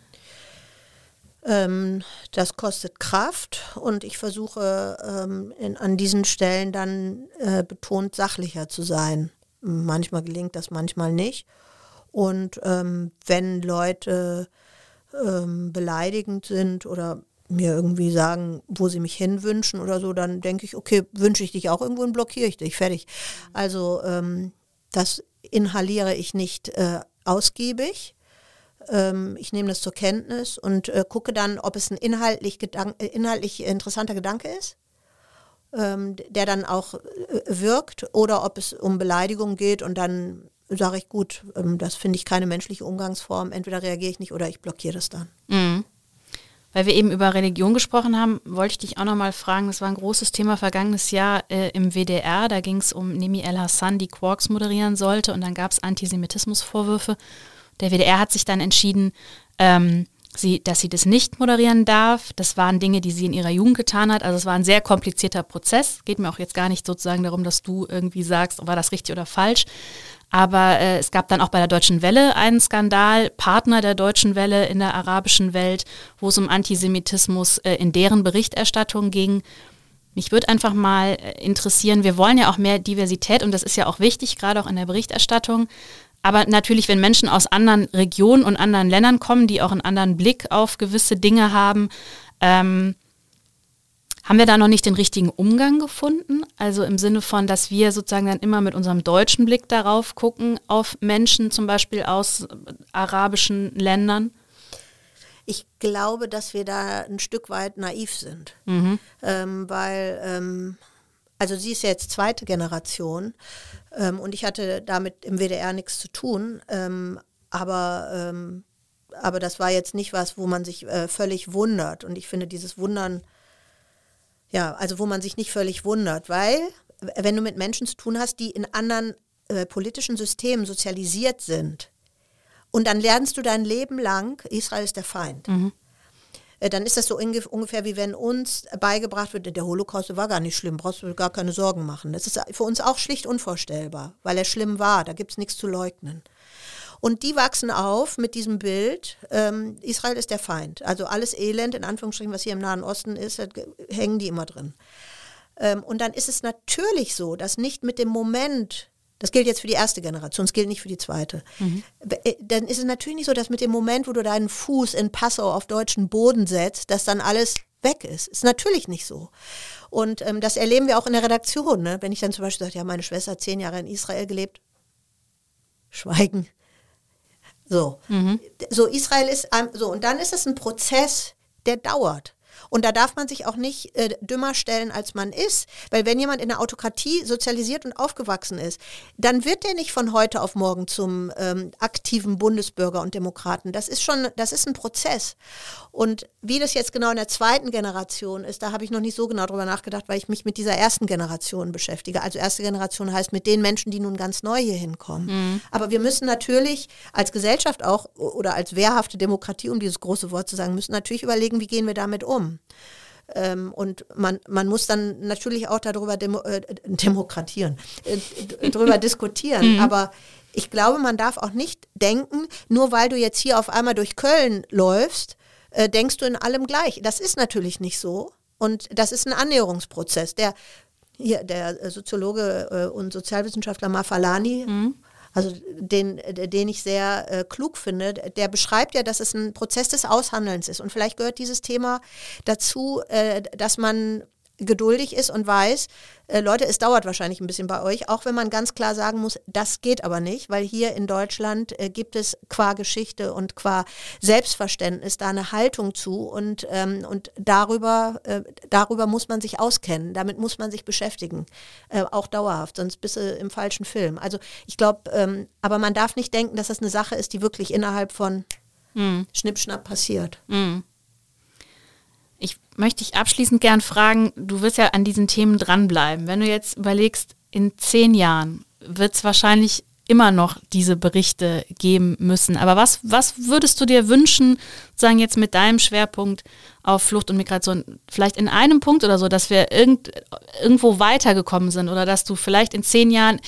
Ähm, das kostet Kraft und ich versuche ähm, in, an diesen Stellen dann äh, betont sachlicher zu sein. Manchmal gelingt das, manchmal nicht. Und ähm, wenn Leute ähm, beleidigend sind oder mir irgendwie sagen, wo sie mich hinwünschen oder so, dann denke ich, okay, wünsche ich dich auch irgendwo und blockiere ich dich, fertig. Also ähm, das inhaliere ich nicht äh, ausgiebig. Ähm, ich nehme das zur Kenntnis und äh, gucke dann, ob es ein inhaltlich, Gedank äh, inhaltlich interessanter Gedanke ist, ähm, der dann auch äh, wirkt, oder ob es um Beleidigung geht und dann sage ich, gut, ähm, das finde ich keine menschliche Umgangsform, entweder reagiere ich nicht oder ich blockiere das dann. Mhm. Weil wir eben über Religion gesprochen haben, wollte ich dich auch nochmal fragen, das war ein großes Thema vergangenes Jahr äh, im WDR, da ging es um Nemi El Hassan, die Quarks moderieren sollte und dann gab es Antisemitismusvorwürfe. Der WDR hat sich dann entschieden, ähm, sie, dass sie das nicht moderieren darf. Das waren Dinge, die sie in ihrer Jugend getan hat. Also es war ein sehr komplizierter Prozess. Geht mir auch jetzt gar nicht sozusagen darum, dass du irgendwie sagst, war das richtig oder falsch. Aber äh, es gab dann auch bei der Deutschen Welle einen Skandal, Partner der Deutschen Welle in der arabischen Welt, wo es um Antisemitismus äh, in deren Berichterstattung ging. Mich würde einfach mal äh, interessieren, wir wollen ja auch mehr Diversität und das ist ja auch wichtig, gerade auch in der Berichterstattung. Aber natürlich, wenn Menschen aus anderen Regionen und anderen Ländern kommen, die auch einen anderen Blick auf gewisse Dinge haben, ähm, haben wir da noch nicht den richtigen Umgang gefunden? Also im Sinne von, dass wir sozusagen dann immer mit unserem deutschen Blick darauf gucken, auf Menschen zum Beispiel aus arabischen Ländern? Ich glaube, dass wir da ein Stück weit naiv sind, mhm. ähm, weil, ähm, also sie ist ja jetzt zweite Generation ähm, und ich hatte damit im WDR nichts zu tun, ähm, aber, ähm, aber das war jetzt nicht was, wo man sich äh, völlig wundert und ich finde dieses Wundern ja, also wo man sich nicht völlig wundert, weil wenn du mit Menschen zu tun hast, die in anderen äh, politischen Systemen sozialisiert sind, und dann lernst du dein Leben lang, Israel ist der Feind. Mhm. Dann ist das so ungefähr wie wenn uns beigebracht wird, der Holocaust war gar nicht schlimm, brauchst du gar keine Sorgen machen. Das ist für uns auch schlicht unvorstellbar, weil er schlimm war, da gibt es nichts zu leugnen. Und die wachsen auf mit diesem Bild, ähm, Israel ist der Feind. Also alles Elend, in Anführungsstrichen, was hier im Nahen Osten ist, hängen die immer drin. Ähm, und dann ist es natürlich so, dass nicht mit dem Moment, das gilt jetzt für die erste Generation, es gilt nicht für die zweite. Mhm. Äh, dann ist es natürlich nicht so, dass mit dem Moment, wo du deinen Fuß in Passau auf deutschen Boden setzt, dass dann alles weg ist. Ist natürlich nicht so. Und ähm, das erleben wir auch in der Redaktion. Ne? Wenn ich dann zum Beispiel sage, ja, meine Schwester hat zehn Jahre in Israel gelebt, schweigen. So. Mhm. So, Israel ist, so, und dann ist es ein Prozess, der dauert. Und da darf man sich auch nicht äh, dümmer stellen, als man ist. Weil wenn jemand in der Autokratie sozialisiert und aufgewachsen ist, dann wird der nicht von heute auf morgen zum ähm, aktiven Bundesbürger und Demokraten. Das ist schon, das ist ein Prozess. Und wie das jetzt genau in der zweiten Generation ist, da habe ich noch nicht so genau drüber nachgedacht, weil ich mich mit dieser ersten Generation beschäftige. Also erste Generation heißt mit den Menschen, die nun ganz neu hier hinkommen. Mhm. Aber wir müssen natürlich als Gesellschaft auch oder als wehrhafte Demokratie, um dieses große Wort zu sagen, müssen natürlich überlegen, wie gehen wir damit um. Ähm, und man, man muss dann natürlich auch darüber demo, äh, demokratieren, äh, darüber diskutieren. Mhm. Aber ich glaube, man darf auch nicht denken, nur weil du jetzt hier auf einmal durch Köln läufst, äh, denkst du in allem gleich. Das ist natürlich nicht so. Und das ist ein Annäherungsprozess. Der, hier, der Soziologe äh, und Sozialwissenschaftler Mafalani, mhm also den, den ich sehr äh, klug finde, der beschreibt ja, dass es ein Prozess des Aushandelns ist. Und vielleicht gehört dieses Thema dazu, äh, dass man geduldig ist und weiß, äh, Leute, es dauert wahrscheinlich ein bisschen bei euch, auch wenn man ganz klar sagen muss, das geht aber nicht, weil hier in Deutschland äh, gibt es qua Geschichte und qua Selbstverständnis da eine Haltung zu und, ähm, und darüber, äh, darüber muss man sich auskennen, damit muss man sich beschäftigen, äh, auch dauerhaft, sonst bist du im falschen Film. Also ich glaube, ähm, aber man darf nicht denken, dass das eine Sache ist, die wirklich innerhalb von mhm. Schnippschnapp passiert. Mhm. Ich möchte dich abschließend gern fragen, du wirst ja an diesen Themen dranbleiben. Wenn du jetzt überlegst, in zehn Jahren wird es wahrscheinlich immer noch diese Berichte geben müssen. Aber was, was würdest du dir wünschen, sagen jetzt mit deinem Schwerpunkt auf Flucht und Migration, vielleicht in einem Punkt oder so, dass wir irgend, irgendwo weitergekommen sind oder dass du vielleicht in zehn Jahren,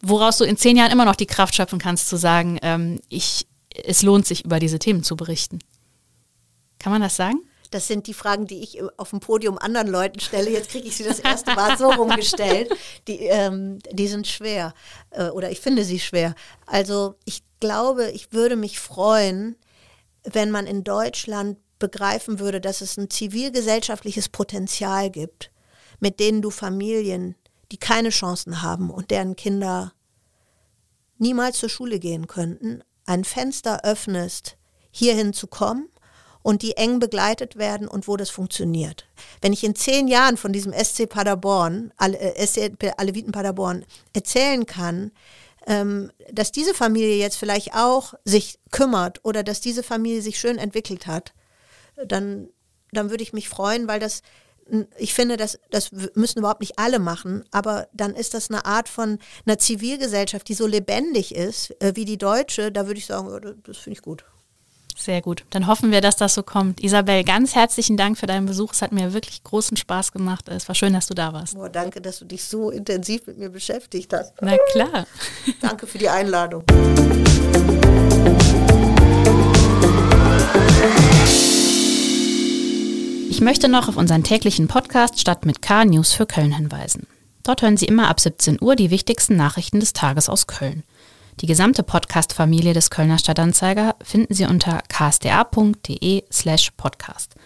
woraus du in zehn Jahren immer noch die Kraft schöpfen kannst, zu sagen, ähm, ich, es lohnt sich, über diese Themen zu berichten. Kann man das sagen? Das sind die Fragen, die ich auf dem Podium anderen Leuten stelle. Jetzt kriege ich sie das erste Mal so rumgestellt. Die, ähm, die sind schwer äh, oder ich finde sie schwer. Also ich glaube, ich würde mich freuen, wenn man in Deutschland begreifen würde, dass es ein zivilgesellschaftliches Potenzial gibt, mit denen du Familien, die keine Chancen haben und deren Kinder niemals zur Schule gehen könnten, ein Fenster öffnest, hierhin zu kommen und die eng begleitet werden und wo das funktioniert. Wenn ich in zehn Jahren von diesem SC Paderborn, äh, SC Aleviten Paderborn erzählen kann, ähm, dass diese Familie jetzt vielleicht auch sich kümmert oder dass diese Familie sich schön entwickelt hat, dann, dann würde ich mich freuen, weil das ich finde, das, das müssen überhaupt nicht alle machen, aber dann ist das eine Art von einer Zivilgesellschaft, die so lebendig ist äh, wie die deutsche. Da würde ich sagen, das finde ich gut. Sehr gut. Dann hoffen wir, dass das so kommt. Isabel, ganz herzlichen Dank für deinen Besuch. Es hat mir wirklich großen Spaß gemacht. Es war schön, dass du da warst. Oh, danke, dass du dich so intensiv mit mir beschäftigt hast. Na klar. danke für die Einladung. Ich möchte noch auf unseren täglichen Podcast Stadt mit K News für Köln hinweisen. Dort hören Sie immer ab 17 Uhr die wichtigsten Nachrichten des Tages aus Köln. Die gesamte Podcast-Familie des Kölner Stadtanzeiger finden Sie unter ksda.de slash podcast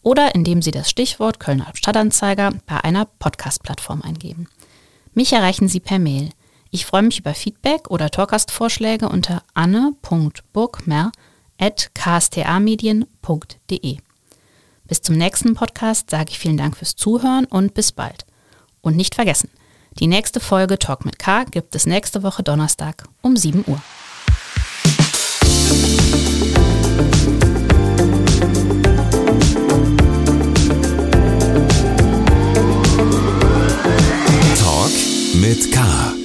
oder indem Sie das Stichwort Kölner Stadtanzeiger bei einer Podcast-Plattform eingeben. Mich erreichen Sie per Mail. Ich freue mich über Feedback oder Talkast-Vorschläge unter anne.burgmer.ksta-medien.de. Bis zum nächsten Podcast sage ich vielen Dank fürs Zuhören und bis bald. Und nicht vergessen, die nächste Folge Talk mit K gibt es nächste Woche Donnerstag um 7 Uhr. Talk mit K